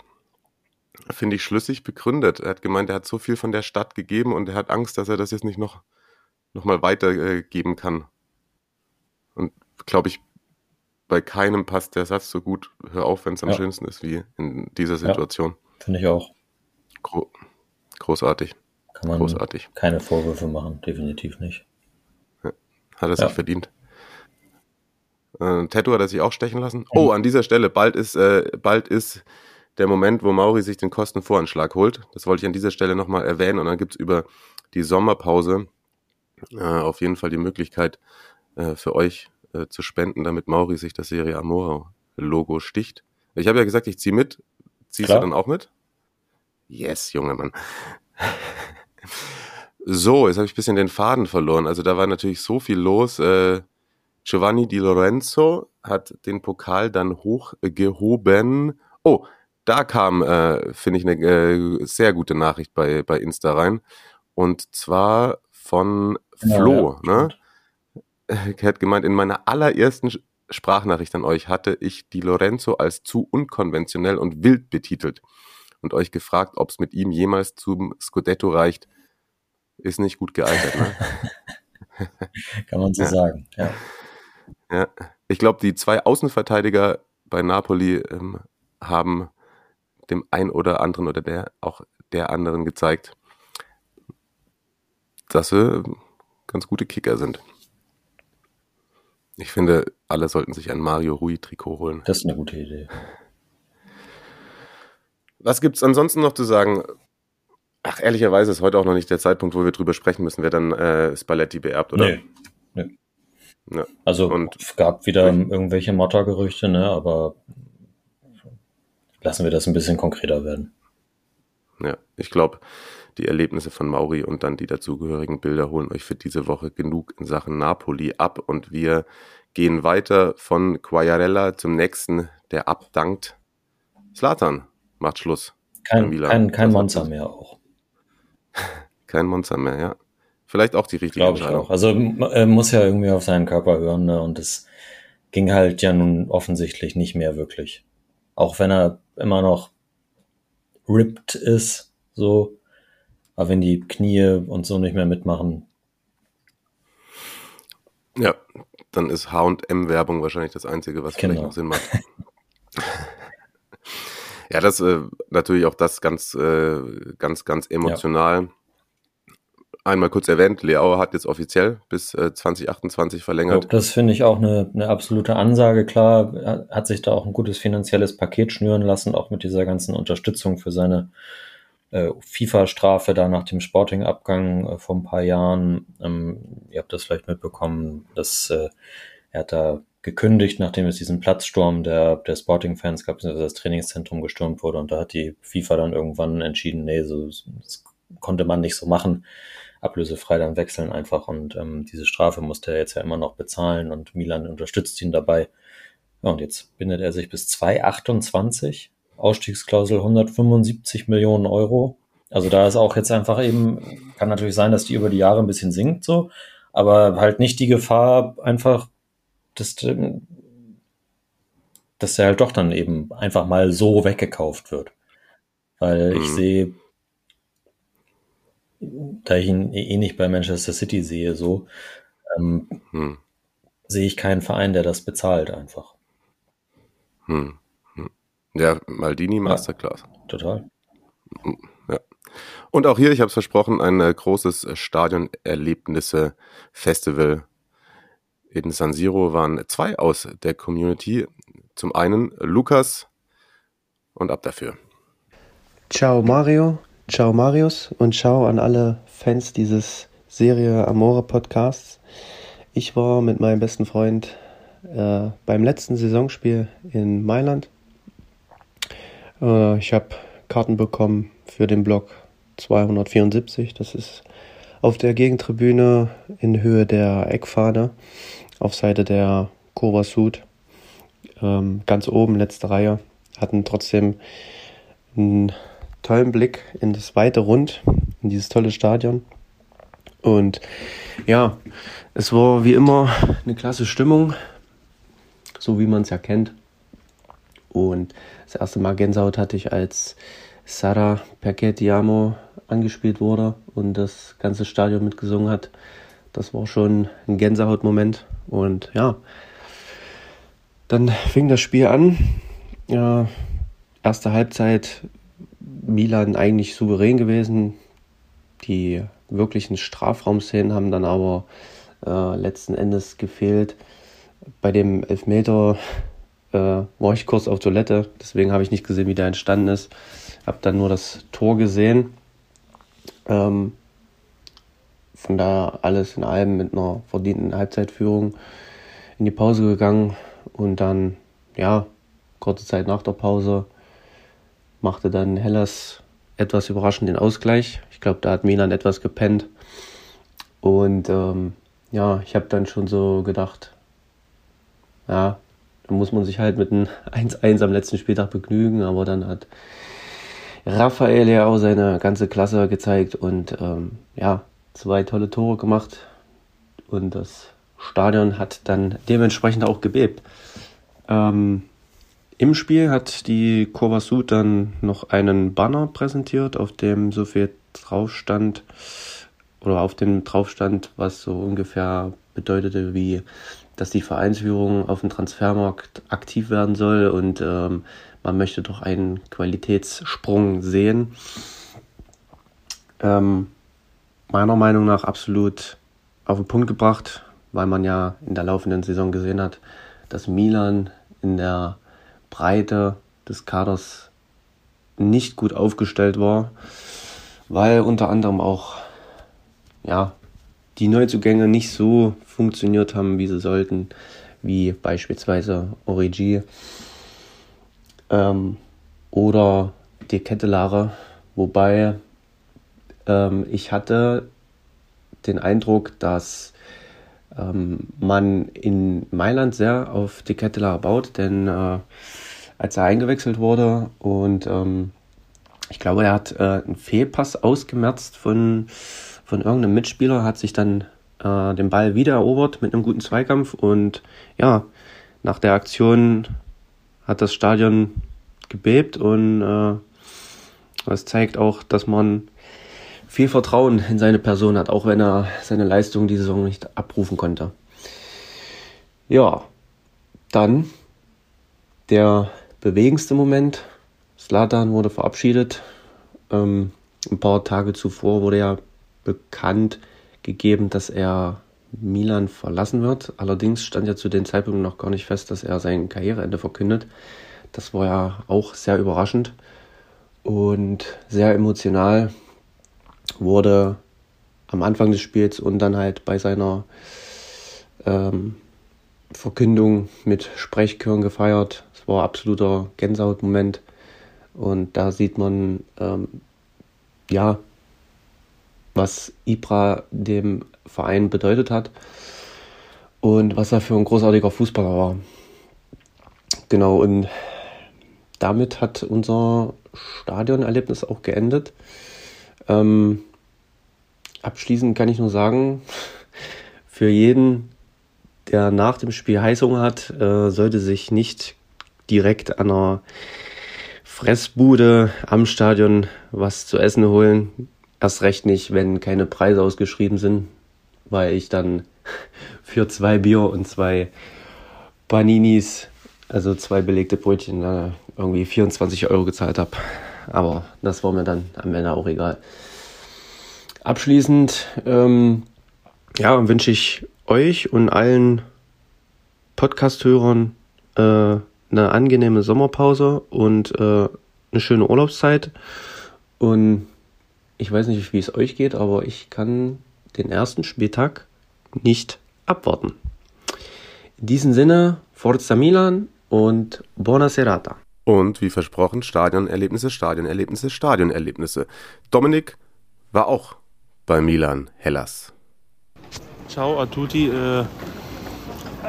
finde ich, schlüssig begründet. Er hat gemeint, er hat so viel von der Stadt gegeben und er hat Angst, dass er das jetzt nicht noch, noch mal weitergeben kann. Und glaube ich, bei keinem passt der Satz so gut, hör auf, wenn es am ja. schönsten ist, wie in dieser Situation. Ja, finde ich auch. Gro großartig. Kann man großartig. keine Vorwürfe machen, definitiv nicht. Ja, hat er sich verdient. Äh, Tattoo hat er sich auch stechen lassen. Oh, an dieser Stelle, bald ist, äh, bald ist der Moment, wo Mauri sich den Kostenvoranschlag holt. Das wollte ich an dieser Stelle nochmal erwähnen. Und dann gibt's über die Sommerpause äh, auf jeden Fall die Möglichkeit äh, für euch äh, zu spenden, damit Mauri sich das Serie Amora Logo sticht. Ich habe ja gesagt, ich ziehe mit. Ziehst Klar. du dann auch mit? Yes, Junge Mann. So, jetzt habe ich ein bisschen den Faden verloren. Also da war natürlich so viel los. Äh, Giovanni Di Lorenzo hat den Pokal dann hochgehoben. Oh, da kam, äh, finde ich, eine äh, sehr gute Nachricht bei, bei Insta rein. Und zwar von Flo. Ja, ne? Er hat gemeint, in meiner allerersten Sprachnachricht an euch hatte ich Di Lorenzo als zu unkonventionell und wild betitelt und euch gefragt, ob es mit ihm jemals zum Scudetto reicht. Ist nicht gut gealtert, ne? Kann man so ja. sagen, ja. Ja, ich glaube, die zwei Außenverteidiger bei Napoli ähm, haben dem ein oder anderen oder der auch der anderen gezeigt, dass sie ganz gute Kicker sind. Ich finde, alle sollten sich ein Mario Rui-Trikot holen. Das ist eine gute Idee. Was gibt es ansonsten noch zu sagen? Ach, ehrlicherweise ist heute auch noch nicht der Zeitpunkt, wo wir drüber sprechen müssen, wer dann äh, Spalletti beerbt, oder? Nee. nee. Ja. Also und es gab wieder irgendwelche Motta-Gerüchte, ne? aber lassen wir das ein bisschen konkreter werden. Ja, ich glaube, die Erlebnisse von Mauri und dann die dazugehörigen Bilder holen euch für diese Woche genug in Sachen Napoli ab und wir gehen weiter von Quagliarella zum nächsten, der abdankt. Slatan macht Schluss. Kein, kein, kein Monster mehr auch. kein Monster mehr, ja. Vielleicht auch die richtige Glaube ich auch. Also er muss ja irgendwie auf seinen Körper hören ne? und es ging halt ja nun offensichtlich nicht mehr wirklich. Auch wenn er immer noch ripped ist, so. Aber wenn die Knie und so nicht mehr mitmachen. Ja, dann ist H&M-Werbung wahrscheinlich das Einzige, was genau. vielleicht noch Sinn macht. ja, das äh, natürlich auch das ganz, äh, ganz, ganz emotional. Ja einmal kurz erwähnt, Leao hat jetzt offiziell bis äh, 2028 verlängert. Ja, das finde ich auch eine, eine absolute Ansage. Klar, hat sich da auch ein gutes finanzielles Paket schnüren lassen, auch mit dieser ganzen Unterstützung für seine äh, FIFA-Strafe da nach dem Sporting-Abgang äh, vor ein paar Jahren. Ähm, ihr habt das vielleicht mitbekommen, dass äh, er hat da gekündigt, nachdem es diesen Platzsturm der, der Sporting-Fans gab, dass das Trainingszentrum gestürmt wurde. Und da hat die FIFA dann irgendwann entschieden, nee, so, das konnte man nicht so machen ablösefrei dann wechseln einfach und ähm, diese Strafe musste er jetzt ja immer noch bezahlen und Milan unterstützt ihn dabei. Ja, und jetzt bindet er sich bis 2028, Ausstiegsklausel 175 Millionen Euro. Also da ist auch jetzt einfach eben, kann natürlich sein, dass die über die Jahre ein bisschen sinkt so, aber halt nicht die Gefahr einfach, dass, dass er halt doch dann eben einfach mal so weggekauft wird. Weil ich mhm. sehe da ich ihn eh, nicht bei Manchester City sehe, so, ähm, hm. sehe ich keinen Verein, der das bezahlt einfach. Hm. Ja, Maldini Masterclass. Ja, total. Ja. Und auch hier, ich habe es versprochen, ein äh, großes Stadionerlebnisse-Festival in San Siro waren zwei aus der Community. Zum einen Lukas und ab dafür. Ciao Mario, Ciao Marius und ciao an alle Fans dieses Serie Amore Podcasts. Ich war mit meinem besten Freund äh, beim letzten Saisonspiel in Mailand. Äh, ich habe Karten bekommen für den Block 274. Das ist auf der Gegentribüne in Höhe der Eckfahne auf Seite der Kurva Sud. Ähm, ganz oben, letzte Reihe. Hatten trotzdem ein tollen Blick in das weite Rund, in dieses tolle Stadion. Und ja, es war wie immer eine klasse Stimmung, so wie man es ja kennt. Und das erste Mal Gänsehaut hatte ich, als Sarah Perché angespielt wurde und das ganze Stadion mitgesungen hat. Das war schon ein Gänsehautmoment. Und ja, dann fing das Spiel an. Ja, erste Halbzeit Milan eigentlich souverän gewesen. Die wirklichen Strafraumszenen haben dann aber äh, letzten Endes gefehlt. Bei dem Elfmeter äh, war ich kurz auf Toilette, deswegen habe ich nicht gesehen, wie der entstanden ist. Habe dann nur das Tor gesehen. Ähm, von daher alles in allem mit einer verdienten Halbzeitführung in die Pause gegangen und dann, ja, kurze Zeit nach der Pause machte dann Hellas etwas überraschend den Ausgleich. Ich glaube, da hat Milan etwas gepennt. Und ähm, ja, ich habe dann schon so gedacht, ja, da muss man sich halt mit einem 1-1 am letzten Spieltag begnügen, aber dann hat Raphael ja auch seine ganze Klasse gezeigt und ähm, ja, zwei tolle Tore gemacht und das Stadion hat dann dementsprechend auch gebebt. Ähm, Im Spiel hat die Kurva Sud dann noch einen Banner präsentiert, auf dem so viel drauf stand, oder auf dem drauf stand, was so ungefähr bedeutete, wie dass die Vereinsführung auf dem Transfermarkt aktiv werden soll und ähm, man möchte doch einen Qualitätssprung sehen. Ähm, meiner Meinung nach absolut auf den Punkt gebracht, weil man ja in der laufenden Saison gesehen hat, dass Milan in der Breite des Kaders nicht gut aufgestellt war, weil unter anderem auch ja, die Neuzugänge nicht so funktioniert haben, wie sie sollten, wie beispielsweise Origi ähm, oder die Kettelare, wobei ähm, ich hatte den Eindruck, dass ähm, man in Mailand sehr auf die Kettelare baut, denn äh, als er eingewechselt wurde und ähm, ich glaube, er hat äh, einen Fehlpass ausgemerzt von von irgendeinem Mitspieler, hat sich dann äh, den Ball wieder erobert mit einem guten Zweikampf und ja, nach der Aktion hat das Stadion gebebt und äh, das zeigt auch, dass man viel Vertrauen in seine Person hat, auch wenn er seine Leistung diese Saison nicht abrufen konnte. Ja, dann der bewegendste Moment. Slatan wurde verabschiedet. Ähm, ein paar Tage zuvor wurde ja bekannt gegeben, dass er Milan verlassen wird. Allerdings stand ja zu dem Zeitpunkt noch gar nicht fest, dass er sein Karriereende verkündet. Das war ja auch sehr überraschend und sehr emotional. Wurde am Anfang des Spiels und dann halt bei seiner ähm, Verkündung mit Sprechchören gefeiert. Es war absoluter Gänsehautmoment. Und da sieht man, ähm, ja, was Ibra dem Verein bedeutet hat und was er für ein großartiger Fußballer war. Genau, und damit hat unser Stadionerlebnis auch geendet. Ähm, abschließend kann ich nur sagen, für jeden, der nach dem Spiel Heißhunger hat, äh, sollte sich nicht direkt an einer Fressbude am Stadion was zu essen holen. Erst recht nicht, wenn keine Preise ausgeschrieben sind, weil ich dann für zwei Bier und zwei Paninis, also zwei belegte Brötchen, äh, irgendwie 24 Euro gezahlt habe. Aber das war mir dann am Ende auch egal. Abschließend ähm, ja, wünsche ich euch und allen Podcast-Hörern äh, eine angenehme Sommerpause und äh, eine schöne Urlaubszeit. Und ich weiß nicht, wie es euch geht, aber ich kann den ersten Spieltag nicht abwarten. In diesem Sinne, Forza Milan und Buona Serata. Und wie versprochen, Stadionerlebnisse, Stadionerlebnisse, Stadionerlebnisse. Dominik war auch bei Milan Hellas. Ciao a tutti. Äh,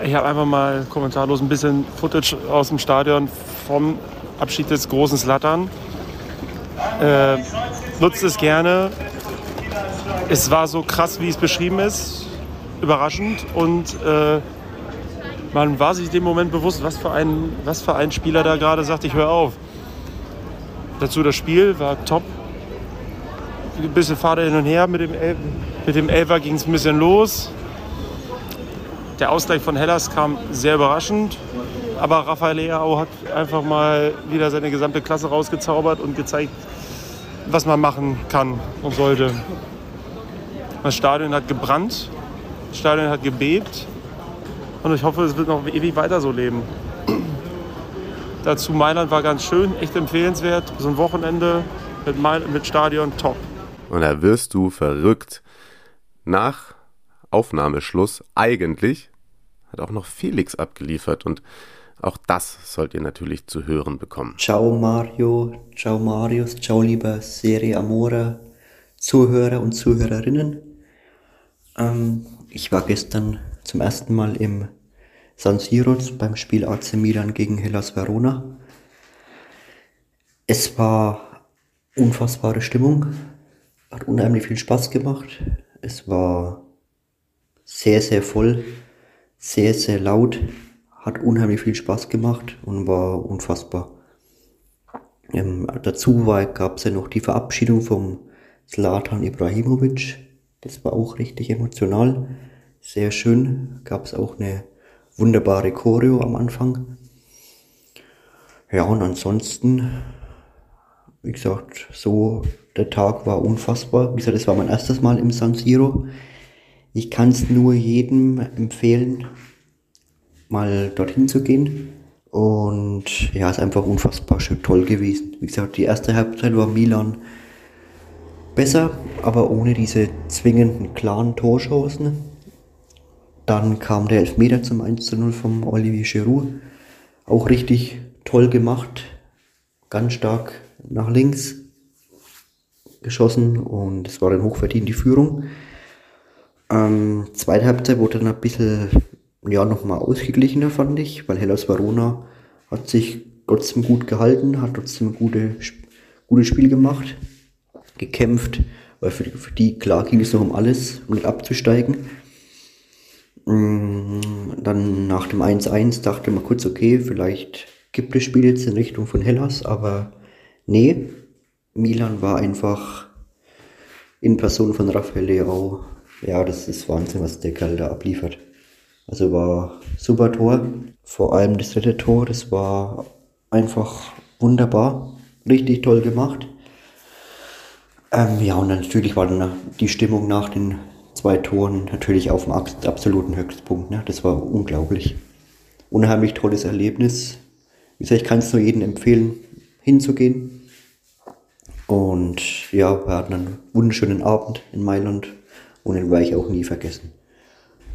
ich habe einfach mal kommentarlos ein bisschen Footage aus dem Stadion vom Abschied des großen Slattern. Äh, nutzt es gerne. Es war so krass, wie es beschrieben ist. Überraschend. Und äh, man war sich dem Moment bewusst, was für ein, was für ein Spieler da gerade sagt, ich höre auf. Dazu das Spiel war top. Ein bisschen Fahrt hin und her. Mit dem, El mit dem Elfer ging es ein bisschen los. Der Ausgleich von Hellas kam sehr überraschend. Aber Rafael Leao hat einfach mal wieder seine gesamte Klasse rausgezaubert und gezeigt, was man machen kann und sollte. Das Stadion hat gebrannt, das Stadion hat gebebt und ich hoffe, es wird noch ewig weiter so leben. Dazu Mailand war ganz schön, echt empfehlenswert. So ein Wochenende mit, Mail mit Stadion top. Und da wirst du verrückt. Nach Aufnahmeschluss eigentlich hat auch noch Felix abgeliefert und Auch das sollt ihr natürlich zu hören bekommen. Ciao Mario, ciao Marius, ciao lieber Serie Amore, Zuhörer und Zuhörerinnen. Ähm, ich war gestern zum ersten Mal im San Siro beim Spiel AC Milan gegen Hellas Verona. Es war unfassbare Stimmung, hat unheimlich viel Spaß gemacht. Es war sehr, sehr voll, sehr, sehr laut hat unheimlich viel Spaß gemacht und war unfassbar. Ähm, dazu gab es ja noch die Verabschiedung vom Zlatan Ibrahimovic. Das war auch richtig emotional. Sehr schön. Gab es auch eine wunderbare Choreo am Anfang. Ja, und ansonsten, wie gesagt, so der Tag war unfassbar. Wie gesagt, das war mein erstes Mal im San Siro. Ich kann es nur jedem empfehlen, mal dorthin zu gehen. Und ja, ist einfach unfassbar schön toll gewesen. Wie gesagt, die erste Halbzeit war Milan besser, aber ohne diese zwingenden klaren Torchancen. Dann kam der Elfmeter zum 1 zu 0 vom Olivier Giroud. Auch richtig toll gemacht. Ganz stark nach links geschossen und es war dann hochverdient die Führung. Ähm, zweite Halbzeit wurde dann ein bisschen ja, nochmal ausgeglichener, fand ich, weil Hellas Verona hat sich trotzdem gut gehalten, hat trotzdem ein gute, gutes Spiel gemacht, gekämpft, weil für die, für die klar ging es noch um alles, um nicht abzusteigen. Mm, dann nach dem 1-1 dachte man kurz, okay, vielleicht gibt das Spiel jetzt in Richtung von Hellas, aber nee, Milan war einfach in Person von Rafael Leao. Ja, das ist Wahnsinn, was der Kerl da abliefert. Also war super Tor. Vor allem das dritte Tor, das war einfach wunderbar. Richtig toll gemacht. Ähm, ja, und natürlich war dann die Stimmung nach den zwei Toren natürlich auf dem absoluten Höchstpunkt. Ne? Das war unglaublich. Unheimlich tolles Erlebnis. Wie gesagt, ich kann es nur jedem empfehlen, hinzugehen. Und ja, wir hatten einen wunderschönen Abend in Mailand und den werde ich auch nie vergessen.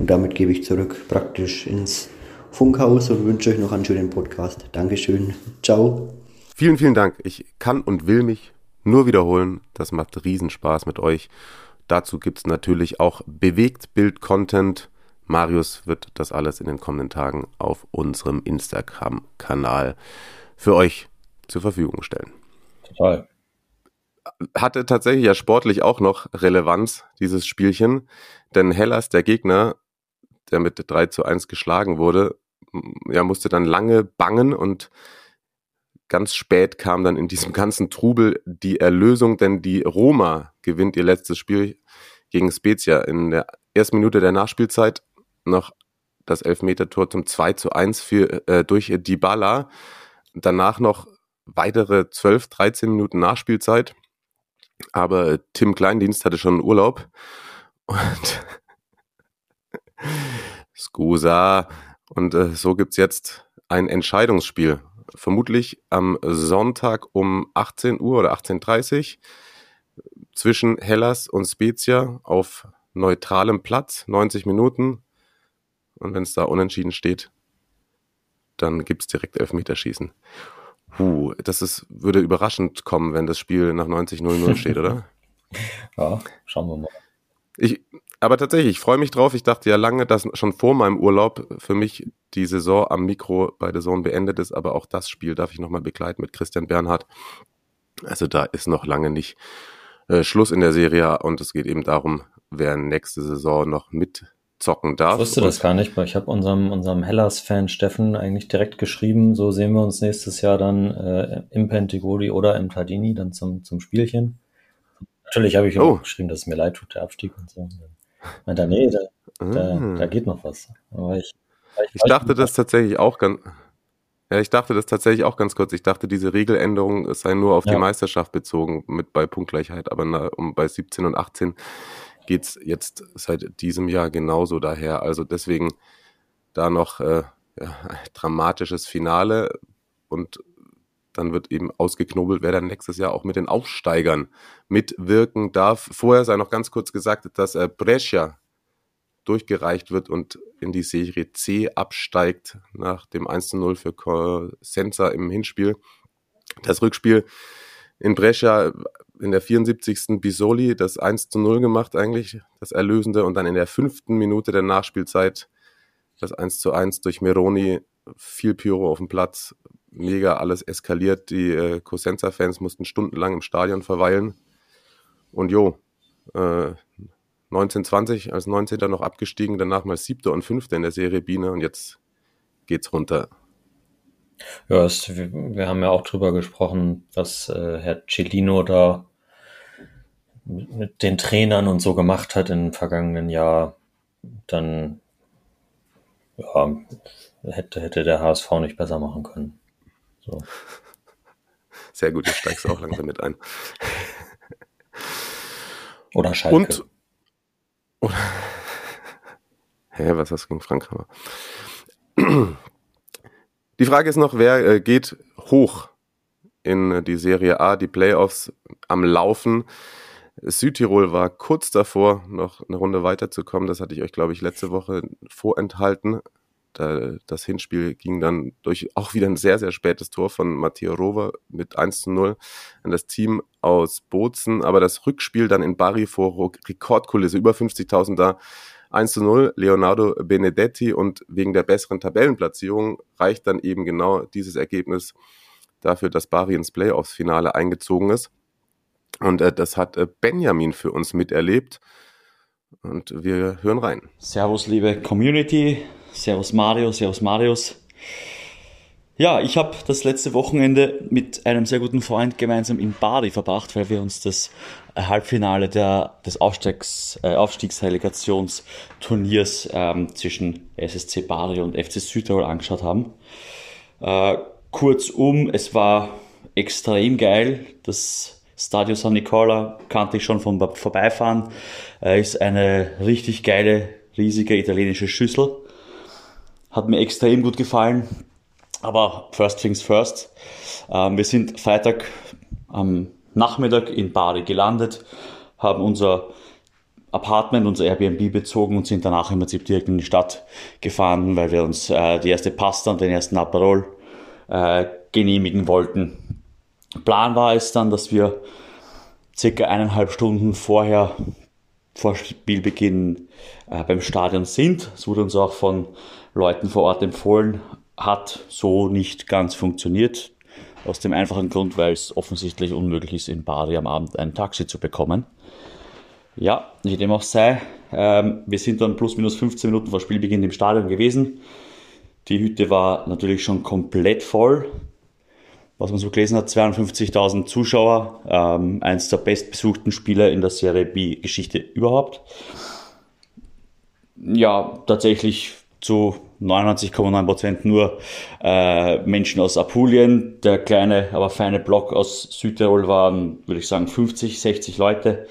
Und damit gebe ich zurück praktisch ins Funkhaus und wünsche euch noch einen schönen Podcast. Dankeschön. Ciao. Vielen, vielen Dank. Ich kann und will mich nur wiederholen. Das macht Riesenspaß mit euch. Dazu gibt es natürlich auch Bewegtbild-Content. Marius wird das alles in den kommenden Tagen auf unserem Instagram-Kanal für euch zur Verfügung stellen. Total. Hatte tatsächlich ja sportlich auch noch Relevanz, dieses Spielchen. Denn Hellas, der Gegner, der mit 3 zu 1 geschlagen wurde, ja, musste dann lange bangen und ganz spät kam dann in diesem ganzen Trubel die Erlösung, denn die Roma gewinnt ihr letztes Spiel gegen Spezia in der ersten Minute der Nachspielzeit noch das Elfmetertor zum 2 zu 1 für, äh, durch Dybala. Danach noch weitere 12, 13 Minuten Nachspielzeit. Aber Tim Kleindienst hatte schon Urlaub und Scusa. Und äh, so gibt's jetzt ein Entscheidungsspiel. Vermutlich am Sonntag um 18 Uhr oder 18.30 Uhr zwischen Hellas und Spezia auf neutralem Platz, 90 Minuten. Und wenn es da unentschieden steht, dann gibt's direkt Elfmeterschießen. Huh, das ist, würde überraschend kommen, wenn das Spiel nach 90-0-0 steht, oder? ja, schauen wir mal. Ich, aber tatsächlich, ich freue mich drauf. Ich dachte ja lange, dass schon vor meinem Urlaub für mich die Saison am Mikro bei der Zone beendet ist, aber auch das Spiel darf ich nochmal begleiten mit Christian Bernhard. Also da ist noch lange nicht äh, Schluss in der Serie und es geht eben darum, wer nächste Saison noch mitzocken darf. Ich wusste das gar nicht, weil ich habe unserem, unserem Hellas-Fan Steffen eigentlich direkt geschrieben, so sehen wir uns nächstes Jahr dann äh, im Pentigodi oder im Tardini dann zum, zum Spielchen. Natürlich habe ich oh. auch geschrieben, dass es mir leid tut, der Abstieg und so. Er, nee, da, da, ah. da geht noch was. Ich, ich, ich dachte das tatsächlich auch ganz. Ja, ich dachte das tatsächlich auch ganz kurz. Ich dachte, diese Regeländerung sei nur auf ja. die Meisterschaft bezogen mit bei Punktgleichheit, aber na, um, bei 17 und 18 geht's jetzt seit diesem Jahr genauso daher. Also deswegen da noch äh, ja, dramatisches Finale und dann wird eben ausgeknobelt, wer dann nächstes Jahr auch mit den Aufsteigern mitwirken darf. Vorher sei noch ganz kurz gesagt, dass äh, Brescia durchgereicht wird und in die Serie C absteigt nach dem 1 zu 0 für Cosenza im Hinspiel. Das Rückspiel in Brescia in der 74. Bisoli das 1 zu 0 gemacht eigentlich, das Erlösende und dann in der fünften Minute der Nachspielzeit das 1 zu 1 durch Meroni, viel Pyro auf dem Platz, mega alles eskaliert. Die äh, Cosenza-Fans mussten stundenlang im Stadion verweilen. Und jo, äh, 1920 als 19. noch abgestiegen, danach mal siebter und fünfter in der Serie Biene und jetzt geht's runter. Ja, es, wir, wir, haben ja auch drüber gesprochen, was äh, Herr Cellino da mit den Trainern und so gemacht hat im vergangenen Jahr. Dann ja, hätte, hätte der HSV nicht besser machen können. So. Sehr gut, jetzt steigst auch langsam mit ein. Oder Schalke. Und, oder, hä, was hast du gegen Frank Hammer? Die Frage ist noch, wer äh, geht hoch in die Serie A, die Playoffs am Laufen. Südtirol war kurz davor, noch eine Runde weiterzukommen. Das hatte ich euch, glaube ich, letzte Woche vorenthalten. Das Hinspiel ging dann durch auch wieder ein sehr, sehr spätes Tor von Matteo Rover mit 1 zu 0 an das Team aus Bozen. Aber das Rückspiel dann in Bari vor Rekordkulisse, über 50.000 da, 1 zu 0, Leonardo Benedetti und wegen der besseren Tabellenplatzierung reicht dann eben genau dieses Ergebnis dafür, dass Bari ins Playoffs-Finale eingezogen ist. Und äh, das hat äh, Benjamin für uns miterlebt. Und wir hören rein. Servus, liebe Community. Servus, Mario. Servus, Marius. Ja, ich habe das letzte Wochenende mit einem sehr guten Freund gemeinsam in Bari verbracht, weil wir uns das Halbfinale der, des Aufstiegs, äh, Aufstiegsrelegationsturniers ähm, zwischen SSC Bari und FC Südtirol angeschaut haben. Äh, kurzum, es war extrem geil. Das Stadio San Nicola kannte ich schon vom Vorbeifahren. Äh, ist eine richtig geile, riesige italienische Schüssel. Hat mir extrem gut gefallen. Aber first things first. Ähm, wir sind Freitag am Nachmittag in Bari gelandet, haben unser Apartment, unser Airbnb bezogen und sind danach im Prinzip direkt in die Stadt gefahren, weil wir uns äh, die erste Pasta und den ersten Aperol äh, genehmigen wollten. Plan war es dann, dass wir circa eineinhalb Stunden vorher, vor Spielbeginn, äh, beim Stadion sind. Es wurde uns auch von Leuten vor Ort empfohlen, hat so nicht ganz funktioniert. Aus dem einfachen Grund, weil es offensichtlich unmöglich ist, in Bari am Abend ein Taxi zu bekommen. Ja, wie dem auch sei, ähm, wir sind dann plus minus 15 Minuten vor Spielbeginn im Stadion gewesen. Die Hütte war natürlich schon komplett voll. Was man so gelesen hat, 52.000 Zuschauer, ähm, eins der bestbesuchten Spiele in der Serie B-Geschichte überhaupt. Ja, tatsächlich zu 99,9% nur äh, Menschen aus Apulien. Der kleine, aber feine Block aus Südtirol waren, würde ich sagen, 50, 60 Leute.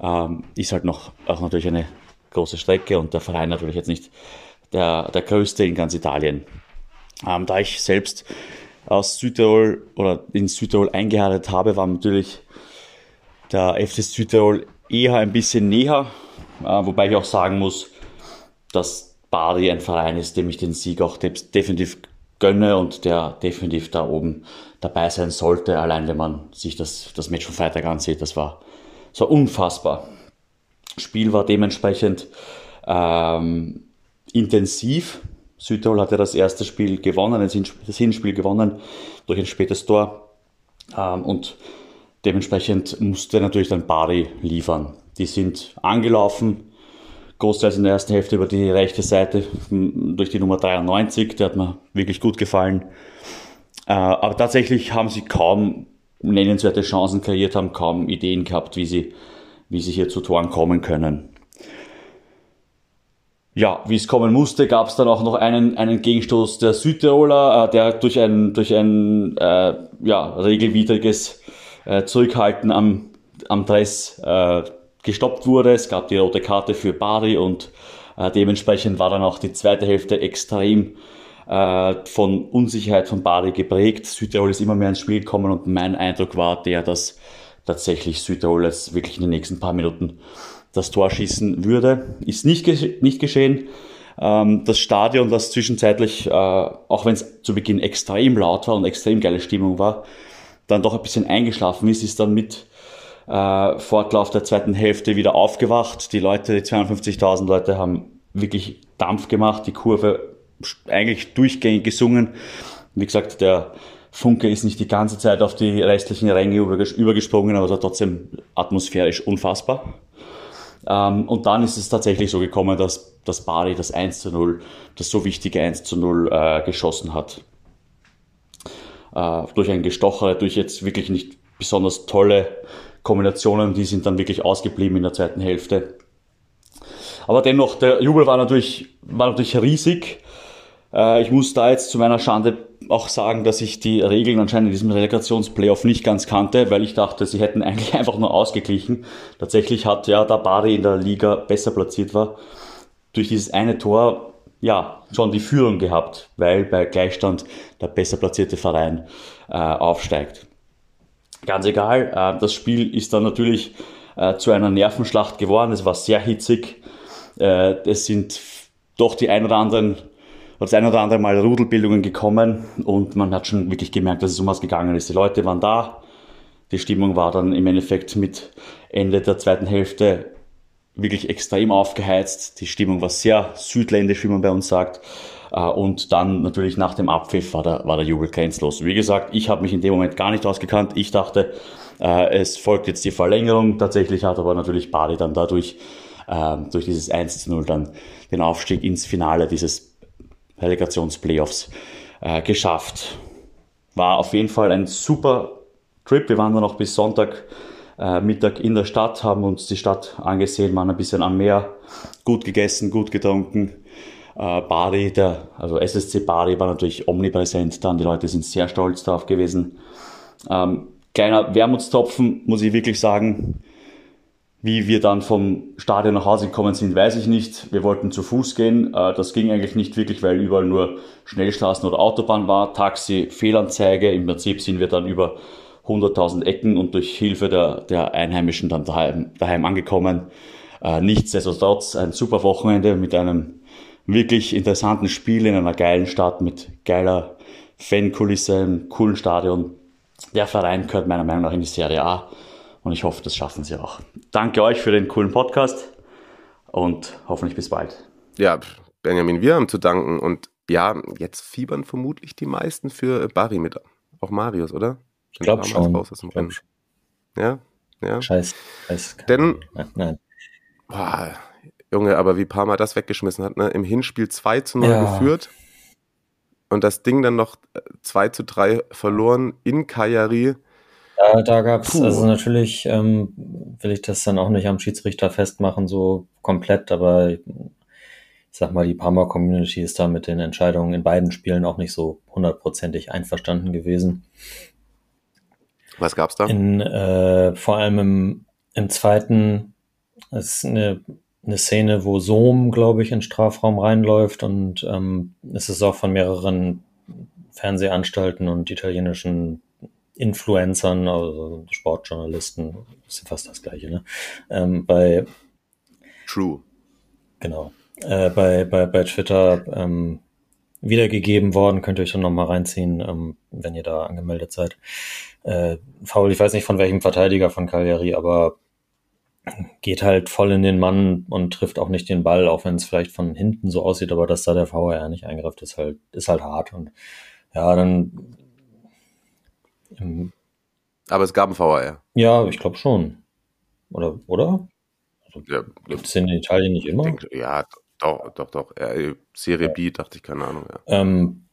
Ähm, ist halt noch auch natürlich eine große Strecke und der Verein natürlich jetzt nicht der, der größte in ganz Italien. Ähm, da ich selbst aus Südtirol oder in Südtirol eingeheiratet habe, war natürlich der FC Südtirol eher ein bisschen näher, äh, wobei ich auch sagen muss, dass Bari ein Verein ist, dem ich den Sieg auch definitiv gönne und der definitiv da oben dabei sein sollte, allein wenn man sich das, das Match von Freitag ansieht. Das war so unfassbar. Spiel war dementsprechend ähm, intensiv. Südtirol hatte das erste Spiel gewonnen, das Hinspiel gewonnen durch ein spätes Tor. Ähm, und dementsprechend musste natürlich dann Bari liefern. Die sind angelaufen, großteils in der ersten Hälfte über die rechte Seite durch die Nummer 93, der hat mir wirklich gut gefallen. Äh, aber tatsächlich haben sie kaum nennenswerte Chancen kreiert, haben kaum Ideen gehabt, wie sie, wie sie hier zu Toren kommen können. Ja, wie es kommen musste, gab es dann auch noch einen, einen Gegenstoß der Südtiroler, äh, der durch ein, durch ein äh, ja, regelwidriges äh, Zurückhalten am, am Dress äh, gestoppt wurde. Es gab die rote Karte für Bari und äh, dementsprechend war dann auch die zweite Hälfte extrem äh, von Unsicherheit von Bari geprägt. Südtirol ist immer mehr ins Spiel gekommen und mein Eindruck war der, dass tatsächlich Südtirol es wirklich in den nächsten paar Minuten das Tor schießen würde. Ist nicht, nicht geschehen. Ähm, das Stadion, das zwischenzeitlich, äh, auch wenn es zu Beginn extrem laut war und extrem geile Stimmung war, dann doch ein bisschen eingeschlafen ist, ist dann mit äh, Fortlauf der zweiten Hälfte wieder aufgewacht. Die Leute, die 52.000 Leute haben wirklich Dampf gemacht, die Kurve eigentlich durchgängig gesungen. Wie gesagt, der Funke ist nicht die ganze Zeit auf die restlichen Ränge übergesprungen, aber es war trotzdem atmosphärisch unfassbar. Ähm, und dann ist es tatsächlich so gekommen, dass, dass Bari das 1 zu 0, das so wichtige 1 zu 0 äh, geschossen hat. Äh, durch ein Gestochere, durch jetzt wirklich nicht besonders tolle Kombinationen, die sind dann wirklich ausgeblieben in der zweiten Hälfte. Aber dennoch, der Jubel war natürlich, war natürlich riesig. Äh, ich muss da jetzt zu meiner Schande auch sagen, dass ich die Regeln anscheinend in diesem Relegationsplayoff nicht ganz kannte, weil ich dachte, sie hätten eigentlich einfach nur ausgeglichen. Tatsächlich hat ja, da Bari in der Liga besser platziert war, durch dieses eine Tor ja schon die Führung gehabt, weil bei Gleichstand der besser platzierte Verein äh, aufsteigt. Ganz egal, äh, das Spiel ist dann natürlich äh, zu einer Nervenschlacht geworden. Es war sehr hitzig. Äh, es sind doch die ein oder anderen das ein oder andere Mal Rudelbildungen gekommen und man hat schon wirklich gemerkt, dass es um was gegangen ist. Die Leute waren da. Die Stimmung war dann im Endeffekt mit Ende der zweiten Hälfte wirklich extrem aufgeheizt. Die Stimmung war sehr südländisch, wie man bei uns sagt. Äh, und dann natürlich nach dem Abpfiff war der, war der Jubel grenzlos. Wie gesagt, ich habe mich in dem Moment gar nicht ausgekannt. Ich dachte, äh, es folgt jetzt die Verlängerung. Tatsächlich hat aber natürlich Badi dann dadurch, äh, durch dieses 1 zu 0 dann den Aufstieg ins Finale dieses Relegationsplayoffs äh, geschafft. War auf jeden Fall ein super Trip. Wir waren dann noch bis Sonntag Mittag in der Stadt, haben uns die Stadt angesehen, waren ein bisschen am Meer, gut gegessen, gut getrunken. Äh, Bari, der, also SSC Bari war natürlich omnipräsent dann, die Leute sind sehr stolz darauf gewesen. Ähm, kleiner Wermutstropfen, muss ich wirklich sagen. Wie wir dann vom Stadion nach Hause gekommen sind, weiß ich nicht. Wir wollten zu Fuß gehen. Äh, das ging eigentlich nicht wirklich, weil überall nur Schnellstraßen oder Autobahn war. Taxi, Fehlanzeige. Im Prinzip sind wir dann über 100.000 Ecken und durch Hilfe der, der Einheimischen dann daheim, daheim angekommen. Äh, nichtsdestotrotz ein super Wochenende mit einem wirklich interessanten Spiel in einer geilen Stadt mit geiler Fankulisse, einem coolen Stadion. Der Verein gehört meiner Meinung nach in die Serie A. Und ich hoffe, das schaffen sie auch. Danke euch für den coolen Podcast und hoffentlich bis bald. Ja, Benjamin, wir haben zu danken. Und ja, jetzt fiebern vermutlich die meisten für Barry mit. Auch Marius, oder? Ich glaube schon. Raus aus dem Rennen. Ja, ja. Scheiß. Scheiß Denn, nein. Boah, Junge, aber wie Parma das weggeschmissen hat, ne? Im Hinspiel 2 zu 0 Ja. geführt und das Ding dann noch äh, 2 zu 3 verloren in Kajari. Ja, da gab's Puh. also natürlich ähm, will ich das dann auch nicht am Schiedsrichter festmachen, so komplett, aber ich sag mal, die Parma Community ist da mit den Entscheidungen in beiden Spielen auch nicht so hundertprozentig einverstanden gewesen. Was gab's da? In, äh, vor allem im, im zweiten ist eine, eine Szene, wo Sohm, glaube ich, in den Strafraum reinläuft und ähm, es ist auch von mehreren Fernsehanstalten und italienischen Influencern, also Sportjournalisten, ist ja fast das gleiche, ne? Ähm, bei, True. genau, äh, bei, bei, bei Twitter ähm, wiedergegeben worden, könnt ihr euch dann nochmal reinziehen, ähm, wenn ihr da angemeldet seid. Äh, Foul, ich weiß nicht von welchem Verteidiger von Cagliari, aber geht halt voll in den Mann und trifft auch nicht den Ball, auch wenn es vielleicht von hinten so aussieht, aber dass da der VR nicht eingreift, ist halt, ist halt hart und ja, dann Aber es gab ein VAR. ja, ich glaube schon. Oder, oder? Ja, Gibt es in Italien nicht immer? denk, ja doch, doch, doch. Äh, Serie B, dachte ich, keine Ahnung. Ja. Ähm,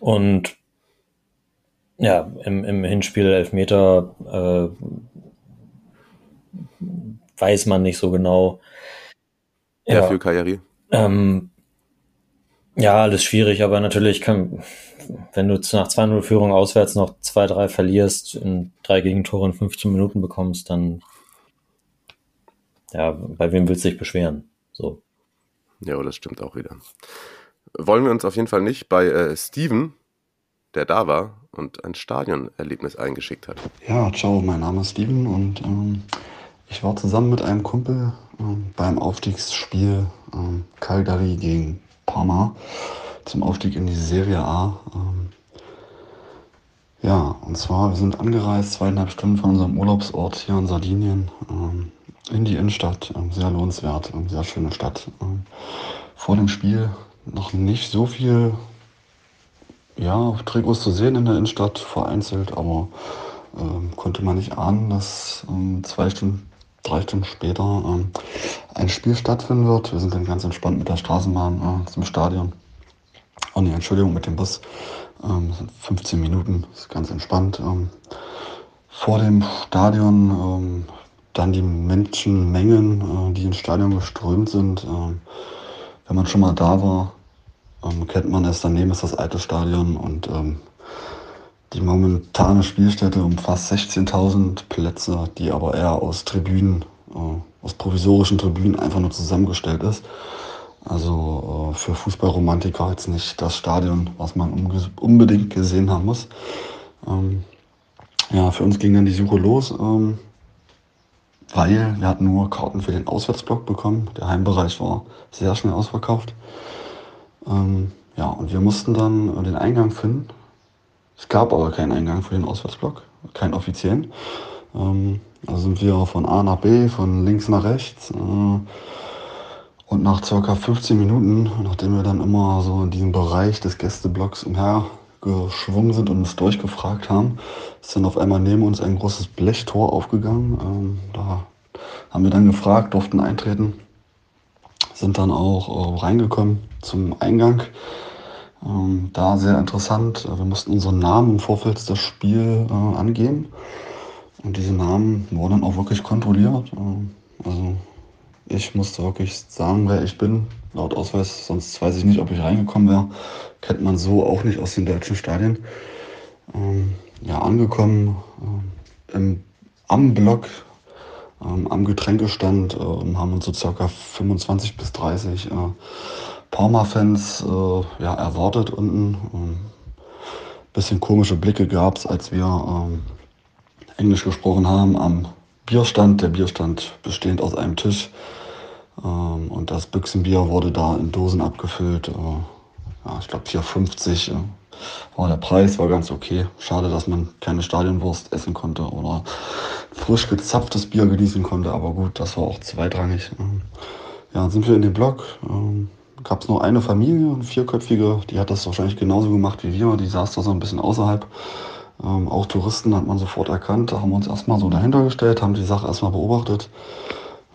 und ja, im, im Hinspiel Elfmeter äh, weiß man nicht so genau. Ja, für Kajari. Ähm, ja, alles schwierig, aber natürlich kann, wenn du nach 2-0 Führung auswärts noch 2-3 verlierst, in drei Gegentore in 15 Minuten bekommst, dann ja, bei wem willst du dich beschweren? So. Ja, das stimmt auch wieder. Wollen wir uns auf jeden Fall nicht bei äh, Steven, der da war und ein Stadionerlebnis eingeschickt hat. Ja, ciao, mein Name ist Steven und ähm, Ich war zusammen mit einem Kumpel ähm, beim Aufstiegsspiel ähm, Calgary gegen Parma zum Aufstieg in die Serie A. Ähm, ja, und zwar, wir sind angereist, zweieinhalb Stunden von unserem Urlaubsort hier in Sardinien ähm, in die Innenstadt. Ähm, sehr lohnenswert, ähm, sehr schöne Stadt. Vor dem Spiel noch nicht so viel ja, Trikots zu sehen in der Innenstadt, vereinzelt, aber konnte man nicht ahnen, dass ähm, zwei Stunden, drei Stunden später ähm, ein Spiel stattfinden wird. Wir sind dann ganz entspannt mit der Straßenbahn äh, zum Stadion. Oh nee, Entschuldigung, mit dem Bus. Ähm, das sind 15 Minuten, ist ganz entspannt. Ähm, vor dem Stadion ähm, dann die Menschenmengen, äh, die ins Stadion geströmt sind. Ähm, wenn man schon mal da war, ähm, kennt man es. Daneben ist das alte Stadion und die momentane Spielstätte umfasst 16.000 Plätze, die aber eher aus Tribünen, äh, aus provisorischen Tribünen einfach nur zusammengestellt ist. Also äh, für Fußballromantiker jetzt nicht das Stadion, was man unbedingt gesehen haben muss. Ähm, ja, für uns ging dann die Suche los, ähm, weil wir hatten nur Karten für den Auswärtsblock bekommen. Der Heimbereich war sehr schnell ausverkauft. Ähm, ja, und wir mussten dann den Eingang finden. Es gab aber keinen Eingang für den Auswärtsblock, keinen offiziellen. Ähm, also sind wir von A nach B, von links nach rechts. Äh, und nach ca. 15 Minuten, nachdem wir dann immer so in diesem Bereich des Gästeblocks umhergeschwungen sind und uns durchgefragt haben, ist dann auf einmal neben uns ein großes Blechtor aufgegangen. Ähm, da haben wir dann gefragt, durften eintreten, sind dann auch äh, reingekommen zum Eingang. Ähm, da sehr interessant, wir mussten unseren Namen im Vorfeld des Spiels äh, angeben. Und diese Namen wurden auch wirklich kontrolliert. Äh, also ich musste wirklich sagen, wer ich bin, laut Ausweis, sonst weiß ich nicht, ob ich reingekommen wäre. Kennt man so auch nicht aus den deutschen Stadien. Ähm, ja, angekommen äh, im, am Block, ähm, am Getränkestand, äh, haben uns so circa 25 bis 30 äh, Parma-Fans äh, ja, erwartet unten. Ähm, bisschen komische Blicke gab es, als wir ähm, Englisch gesprochen haben am Bierstand. Der Bierstand bestehend aus einem Tisch. Ähm, und das Büchsenbier wurde da in Dosen abgefüllt. Äh, ja, ich glaube 4,50 äh, war der Preis, war ganz okay. Schade, dass man keine Stadionwurst essen konnte oder frisch gezapftes Bier genießen konnte. Aber gut, das war auch zweitrangig. Ähm, ja, sind wir in dem Block. Ähm, Gab es noch eine Familie, eine vierköpfige, die hat das wahrscheinlich genauso gemacht wie wir. Die saß da so ein bisschen außerhalb. Ähm, auch Touristen hat man sofort erkannt. Da haben wir uns erstmal so dahinter gestellt, haben die Sache erstmal beobachtet.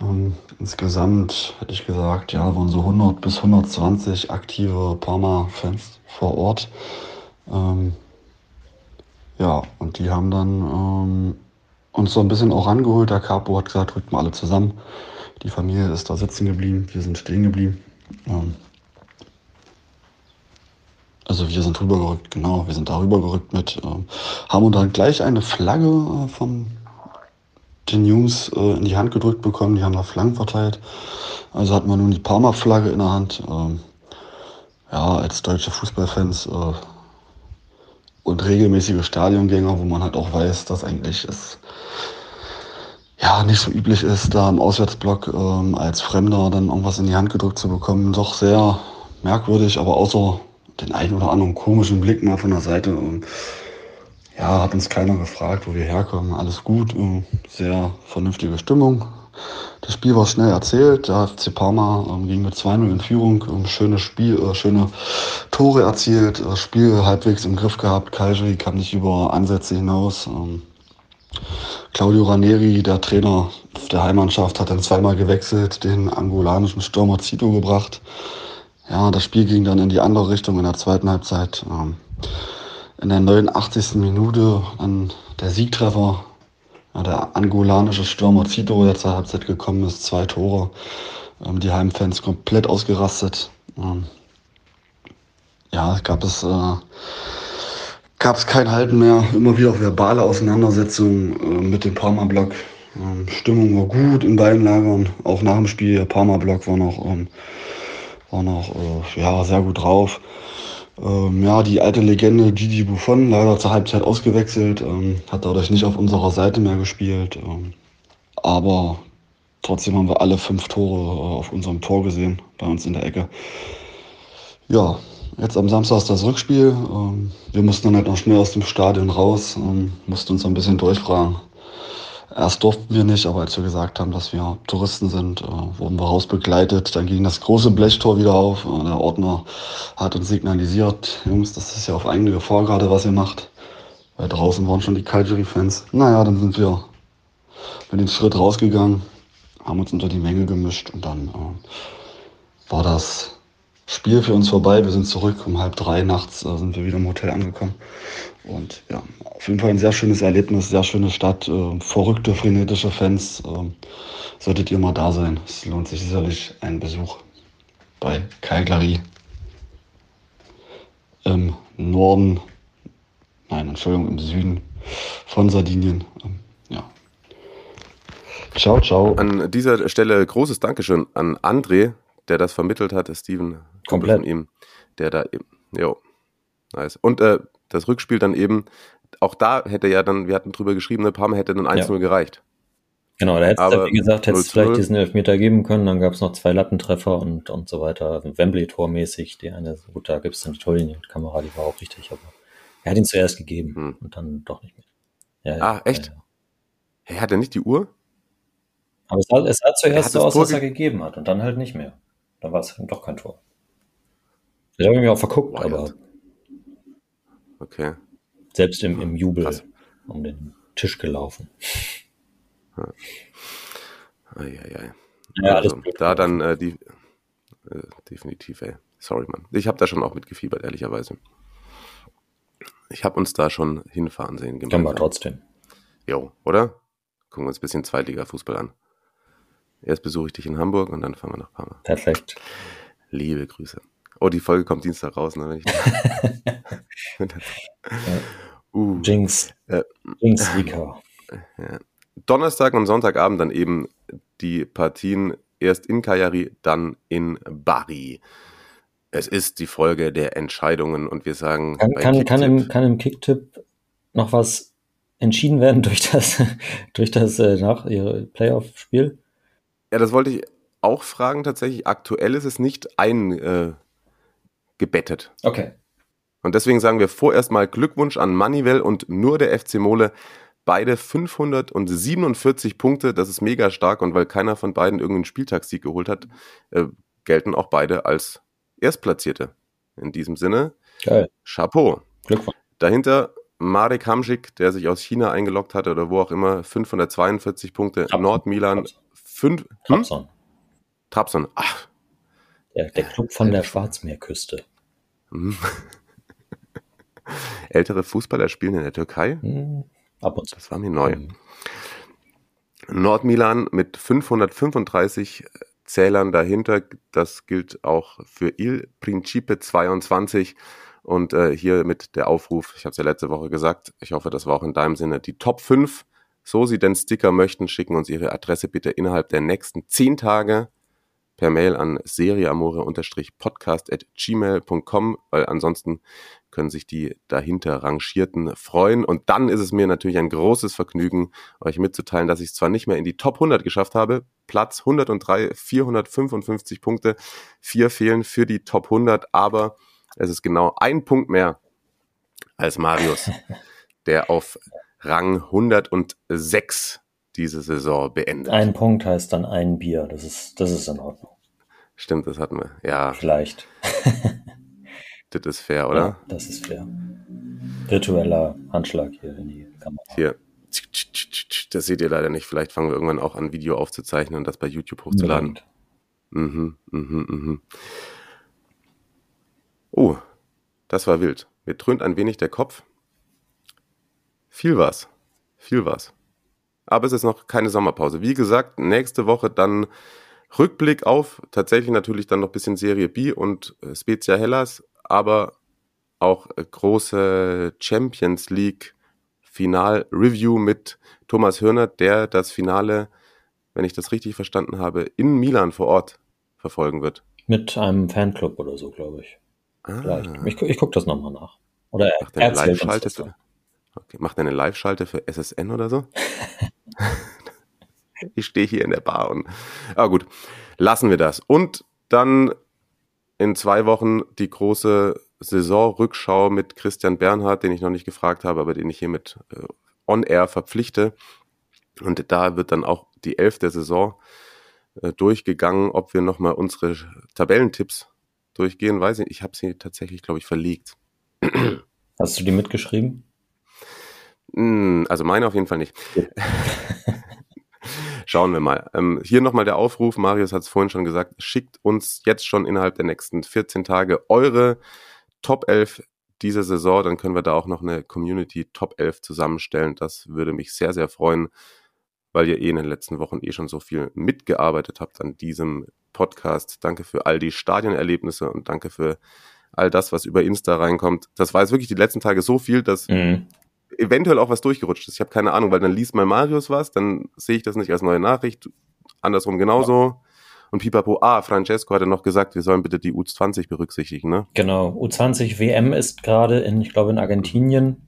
Ähm, insgesamt hätte ich gesagt, ja, waren so 100 bis 120 aktive Parma-Fans vor Ort. Ähm, ja, und die haben dann ähm, uns so ein bisschen auch rangeholt. Der Capo hat gesagt, rückt mal alle zusammen. Die Familie ist da sitzen geblieben, wir sind stehen geblieben. Ähm, also wir sind rübergerückt, genau, wir sind da rübergerückt mit, äh, haben uns dann gleich eine Flagge äh, vom den Jungs äh, in die Hand gedrückt bekommen, die haben da Flaggen verteilt. Also hat man nun die Parma-Flagge in der Hand. Ähm, ja, als deutsche Fußballfans äh, und regelmäßige Stadiongänger, wo man halt auch weiß, dass eigentlich es ja nicht so üblich ist, da im Auswärtsblock ähm, als Fremder dann irgendwas in die Hand gedrückt zu bekommen. Doch sehr merkwürdig, aber außer den einen oder anderen komischen Blick mal von der Seite. Ähm, ja, hat uns keiner gefragt, wo wir herkommen. Alles gut, äh, sehr vernünftige Stimmung. Das Spiel war schnell erzählt. Der FC Parma ähm, ging mit 2-0 in Führung. Ähm, schönes Spiel, äh, schöne Tore erzielt. Das Spiel halbwegs im Griff gehabt. Calgary kam nicht über Ansätze hinaus. Ähm, Claudio Ranieri, der Trainer der Heimmannschaft, hat dann zweimal gewechselt, den angolanischen Stürmer Zito gebracht. Ja, das Spiel ging dann in die andere Richtung in der zweiten Halbzeit. Ähm, in der 89. Minute an der Siegtreffer, der angolanische Stürmer Zito, der zur Halbzeit gekommen ist, zwei Tore. Ähm, die Heimfans komplett ausgerastet. Ähm, ja, gab es, äh, gab es kein Halten mehr. Immer wieder verbale Auseinandersetzungen äh, mit dem Parma-Block. Ähm, Stimmung war gut in beiden Lagern. Auch nach dem Spiel, der Parma-Block war noch ähm, war noch äh, ja, sehr gut drauf. Ähm, ja, die alte Legende Gigi Buffon, leider zur Halbzeit ausgewechselt, ähm, hat dadurch nicht auf unserer Seite mehr gespielt. Ähm, aber trotzdem haben wir alle fünf Tore äh, auf unserem Tor gesehen, bei uns in der Ecke. Ja, jetzt am Samstag ist das Rückspiel. Ähm, wir mussten dann halt noch schnell aus dem Stadion raus, und mussten uns ein bisschen durchfragen. Erst durften wir nicht, aber als wir gesagt haben, dass wir Touristen sind, äh, wurden wir rausbegleitet. Dann ging das große Blechtor wieder auf. Äh, der Ordner hat uns signalisiert, Jungs, das ist ja auf eigene Gefahr gerade, was ihr macht. Weil draußen waren schon die Calgary-Fans. Naja, dann sind wir mit dem Schritt rausgegangen, haben uns unter die Menge gemischt und dann äh, war das Spiel für uns vorbei. Wir sind zurück. Um halb drei nachts äh, sind wir wieder im Hotel angekommen. Und ja, auf jeden Fall ein sehr schönes Erlebnis, sehr schöne Stadt, äh, verrückte, frenetische Fans. Äh, solltet ihr mal da sein. Es lohnt sich sicherlich ein Besuch bei Calgary im Norden, nein, Entschuldigung, im Süden von Sardinien. Ähm, ja. Ciao, ciao. An dieser Stelle großes Dankeschön an André, der das vermittelt hat, Steven, Kumpel Komplett. von ihm, der da eben, jo, nice. Und äh, das Rückspiel dann eben, auch da hätte ja dann, wir hatten drüber geschrieben, ne, Parma hätte dann 1-0 gereicht. Genau, da hättest du, wie gesagt, hättest 0 du zu vielleicht 0. diesen Elfmeter geben können, dann gab es noch zwei Lattentreffer und, und so weiter. Wembley-Tor-mäßig, die eine, gut, da gibt es dann die Torlinienkamera, die war auch richtig, aber er hat ihn zuerst gegeben und dann doch nicht mehr. Ja, ja, Hm. Ah, echt? Ja, ja. Hä, hat er nicht die Uhr? Aber es sah, es sah Er zuerst so aus, dass er ge- gegeben hat und dann halt nicht mehr. Dann war es doch kein Tor. Ich habe mich auch verguckt, Boah, aber. Okay. selbst im, im Jubel Krass. um den Tisch gelaufen. Eieiei. Ja, alles also, blöd da dann äh, die äh, definitiv, ey. Sorry, Mann. Ich habe da schon auch mitgefiebert, ehrlicherweise. Ich habe uns da schon hinfahren sehen. Kann man trotzdem. Jo, oder? Gucken wir uns ein bisschen Zweitliga-Fußball an. Erst besuche ich dich in Hamburg und dann fahren wir nach Parma. Perfekt. Liebe Grüße. Oh, die Folge kommt Dienstag raus, ne? Wenn ich uh, Jinx. äh, Jinx Rika. ja. Donnerstag und Sonntagabend dann eben die Partien erst in Cagliari, dann in Bari. Es ist die Folge der Entscheidungen und wir sagen, Kann, kann, kann, im, kann im Kicktipp noch was entschieden werden durch das, durch das äh, nach Playoff-Spiel? Ja, das wollte ich auch fragen tatsächlich. Aktuell ist es nicht eingebettet. Äh. Okay. Und deswegen sagen wir vorerst mal Glückwunsch an Manuel und nur der FC Mole. Beide 547 Punkte, das ist mega stark und weil keiner von beiden irgendeinen Spieltagssieg geholt hat, äh, gelten auch beide als Erstplatzierte. In diesem Sinne, Geil. Chapeau. Glückwunsch. Dahinter Marek Hamschik, der sich aus China eingeloggt hatte oder wo auch immer, 542 Punkte. Nordmilan, 5. Hm? Trabzon. Trabzon. Ach, Der, der Club von der Schwarzmeerküste. hm. Ältere Fußballer spielen in der Türkei? Hm, ab und zu. Das war mir neu. Nordmilan mit 535 Zählern dahinter. Das gilt auch für Il Principe 22. Und äh, hier mit der Aufruf, ich habe es ja letzte Woche gesagt, ich hoffe, das war auch in deinem Sinne, die Top 5, so Sie denn Sticker möchten, schicken uns Ihre Adresse bitte innerhalb der nächsten 10 Tage per Mail an serieamore-podcast.gmail.com, weil ansonsten können sich die dahinter Rangierten freuen. Und dann ist es mir natürlich ein großes Vergnügen, euch mitzuteilen, dass ich es zwar nicht mehr in die Top 100 geschafft habe, Platz 103, 455 Punkte, vier fehlen für die Top 100, aber es ist genau ein Punkt mehr als Marius, der auf Rang 106 diese Saison beendet. Ein Punkt heißt dann ein Bier. Das ist, das ist in Ordnung. Stimmt, das hatten wir. Ja, Vielleicht. das ist fair, oder? Ja, das ist fair. Virtueller Handschlag hier in die Kamera. Hier. Das seht ihr leider nicht. Vielleicht fangen wir irgendwann auch an, Video aufzuzeichnen und das bei YouTube hochzuladen. Mhm, mhm, mhm. Oh, das war wild. Mir dröhnt ein wenig der Kopf. Viel was. Viel was. Aber es ist noch keine Sommerpause. Wie gesagt, nächste Woche dann Rückblick auf, tatsächlich natürlich dann noch ein bisschen Serie B und äh, Spezia Hellas, aber auch äh, große Champions League Final-Review mit Thomas Hörner, der das Finale, wenn ich das richtig verstanden habe, in Milan vor Ort verfolgen wird. Mit einem Fanclub oder so, glaube ich. Ah. Vielleicht. Ich, ich gucke das nochmal nach. Oder er, Macht er eine erzählt uns das dann. Okay. Macht er eine Live-Schalte für SSN oder so? ich stehe hier in der Bar und, aber gut, lassen wir das. Und dann in zwei Wochen die große Saisonrückschau mit Christian Bernhard, den ich noch nicht gefragt habe, aber den ich hiermit äh, on air verpflichte. Und da wird dann auch die elfte Saison äh, durchgegangen, ob wir nochmal unsere Tabellentipps durchgehen, weiß ich. Ich habe sie tatsächlich, glaube ich, verlegt. Hast du die mitgeschrieben? Hm, also meine auf jeden Fall nicht. Schauen wir mal. Ähm, hier nochmal der Aufruf, Marius hat es vorhin schon gesagt, schickt uns jetzt schon innerhalb der nächsten 14 Tage eure Top 11 dieser Saison, dann können wir da auch noch eine Community Top 11 zusammenstellen. Das würde mich sehr, sehr freuen, weil ihr eh in den letzten Wochen eh schon so viel mitgearbeitet habt an diesem Podcast. Danke für all die Stadionerlebnisse und danke für all das, was über Insta reinkommt. Das war jetzt wirklich die letzten Tage so viel, dass mhm eventuell auch was durchgerutscht ist. Ich habe keine Ahnung, weil dann liest mal Marius was, dann sehe ich das nicht als neue Nachricht. Andersrum genauso. Und Pipapo, ah, Francesco hatte noch gesagt, wir sollen bitte die U20 berücksichtigen, ne? Genau, U20 WM ist gerade in, ich glaube, in Argentinien.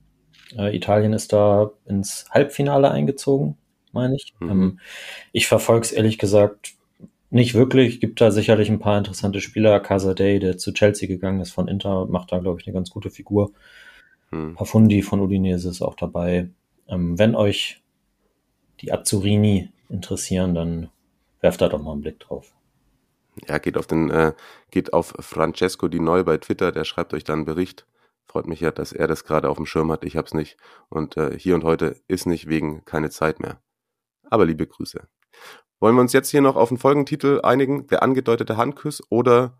Äh, Italien ist da ins Halbfinale eingezogen, meine ich. Mhm. Ähm, ich verfolge es ehrlich gesagt nicht wirklich. Gibt da sicherlich ein paar interessante Spieler. Casadei, der zu Chelsea gegangen ist von Inter, macht da, glaube ich, eine ganz gute Figur. Hm. Pafundi von Udinese ist auch dabei. Ähm, wenn euch die Azzurini interessieren, dann werft da doch mal einen Blick drauf. Ja, geht auf den, äh, geht auf Francesco Di Neu bei Twitter, der schreibt euch dann einen Bericht. Freut mich ja, dass er das gerade auf dem Schirm hat. Ich hab's nicht. Und äh, hier und heute ist nicht wegen keine Zeit mehr. Aber liebe Grüße. Wollen wir uns jetzt hier noch auf den Folgentitel einigen? Der angedeutete Handkuss oder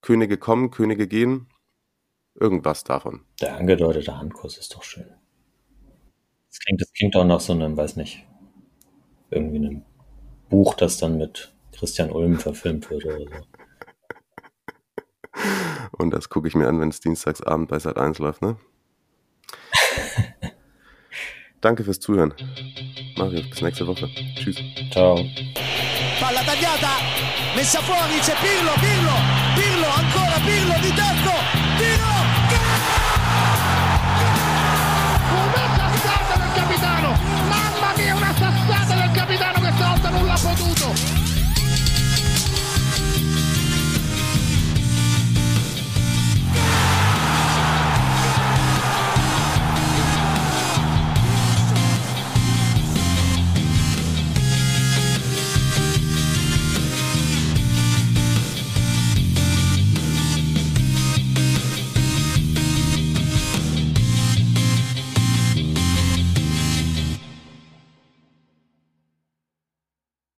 Könige kommen, Könige gehen? Irgendwas davon. Der angedeutete Handkuss ist doch schön. Das klingt, das klingt auch nach so einem, weiß nicht, irgendwie einem Buch, das dann mit Christian Ulm verfilmt wird oder so. Und das gucke ich mir an, wenn es Dienstagsabend bei Sat 1 läuft, ne? Danke fürs Zuhören. Mario, bis nächste Woche. Tschüss. Ciao. Palla tagliata, messa fuori, c'è Pirlo, Pirlo, Pirlo, ancora Pirlo di tacco,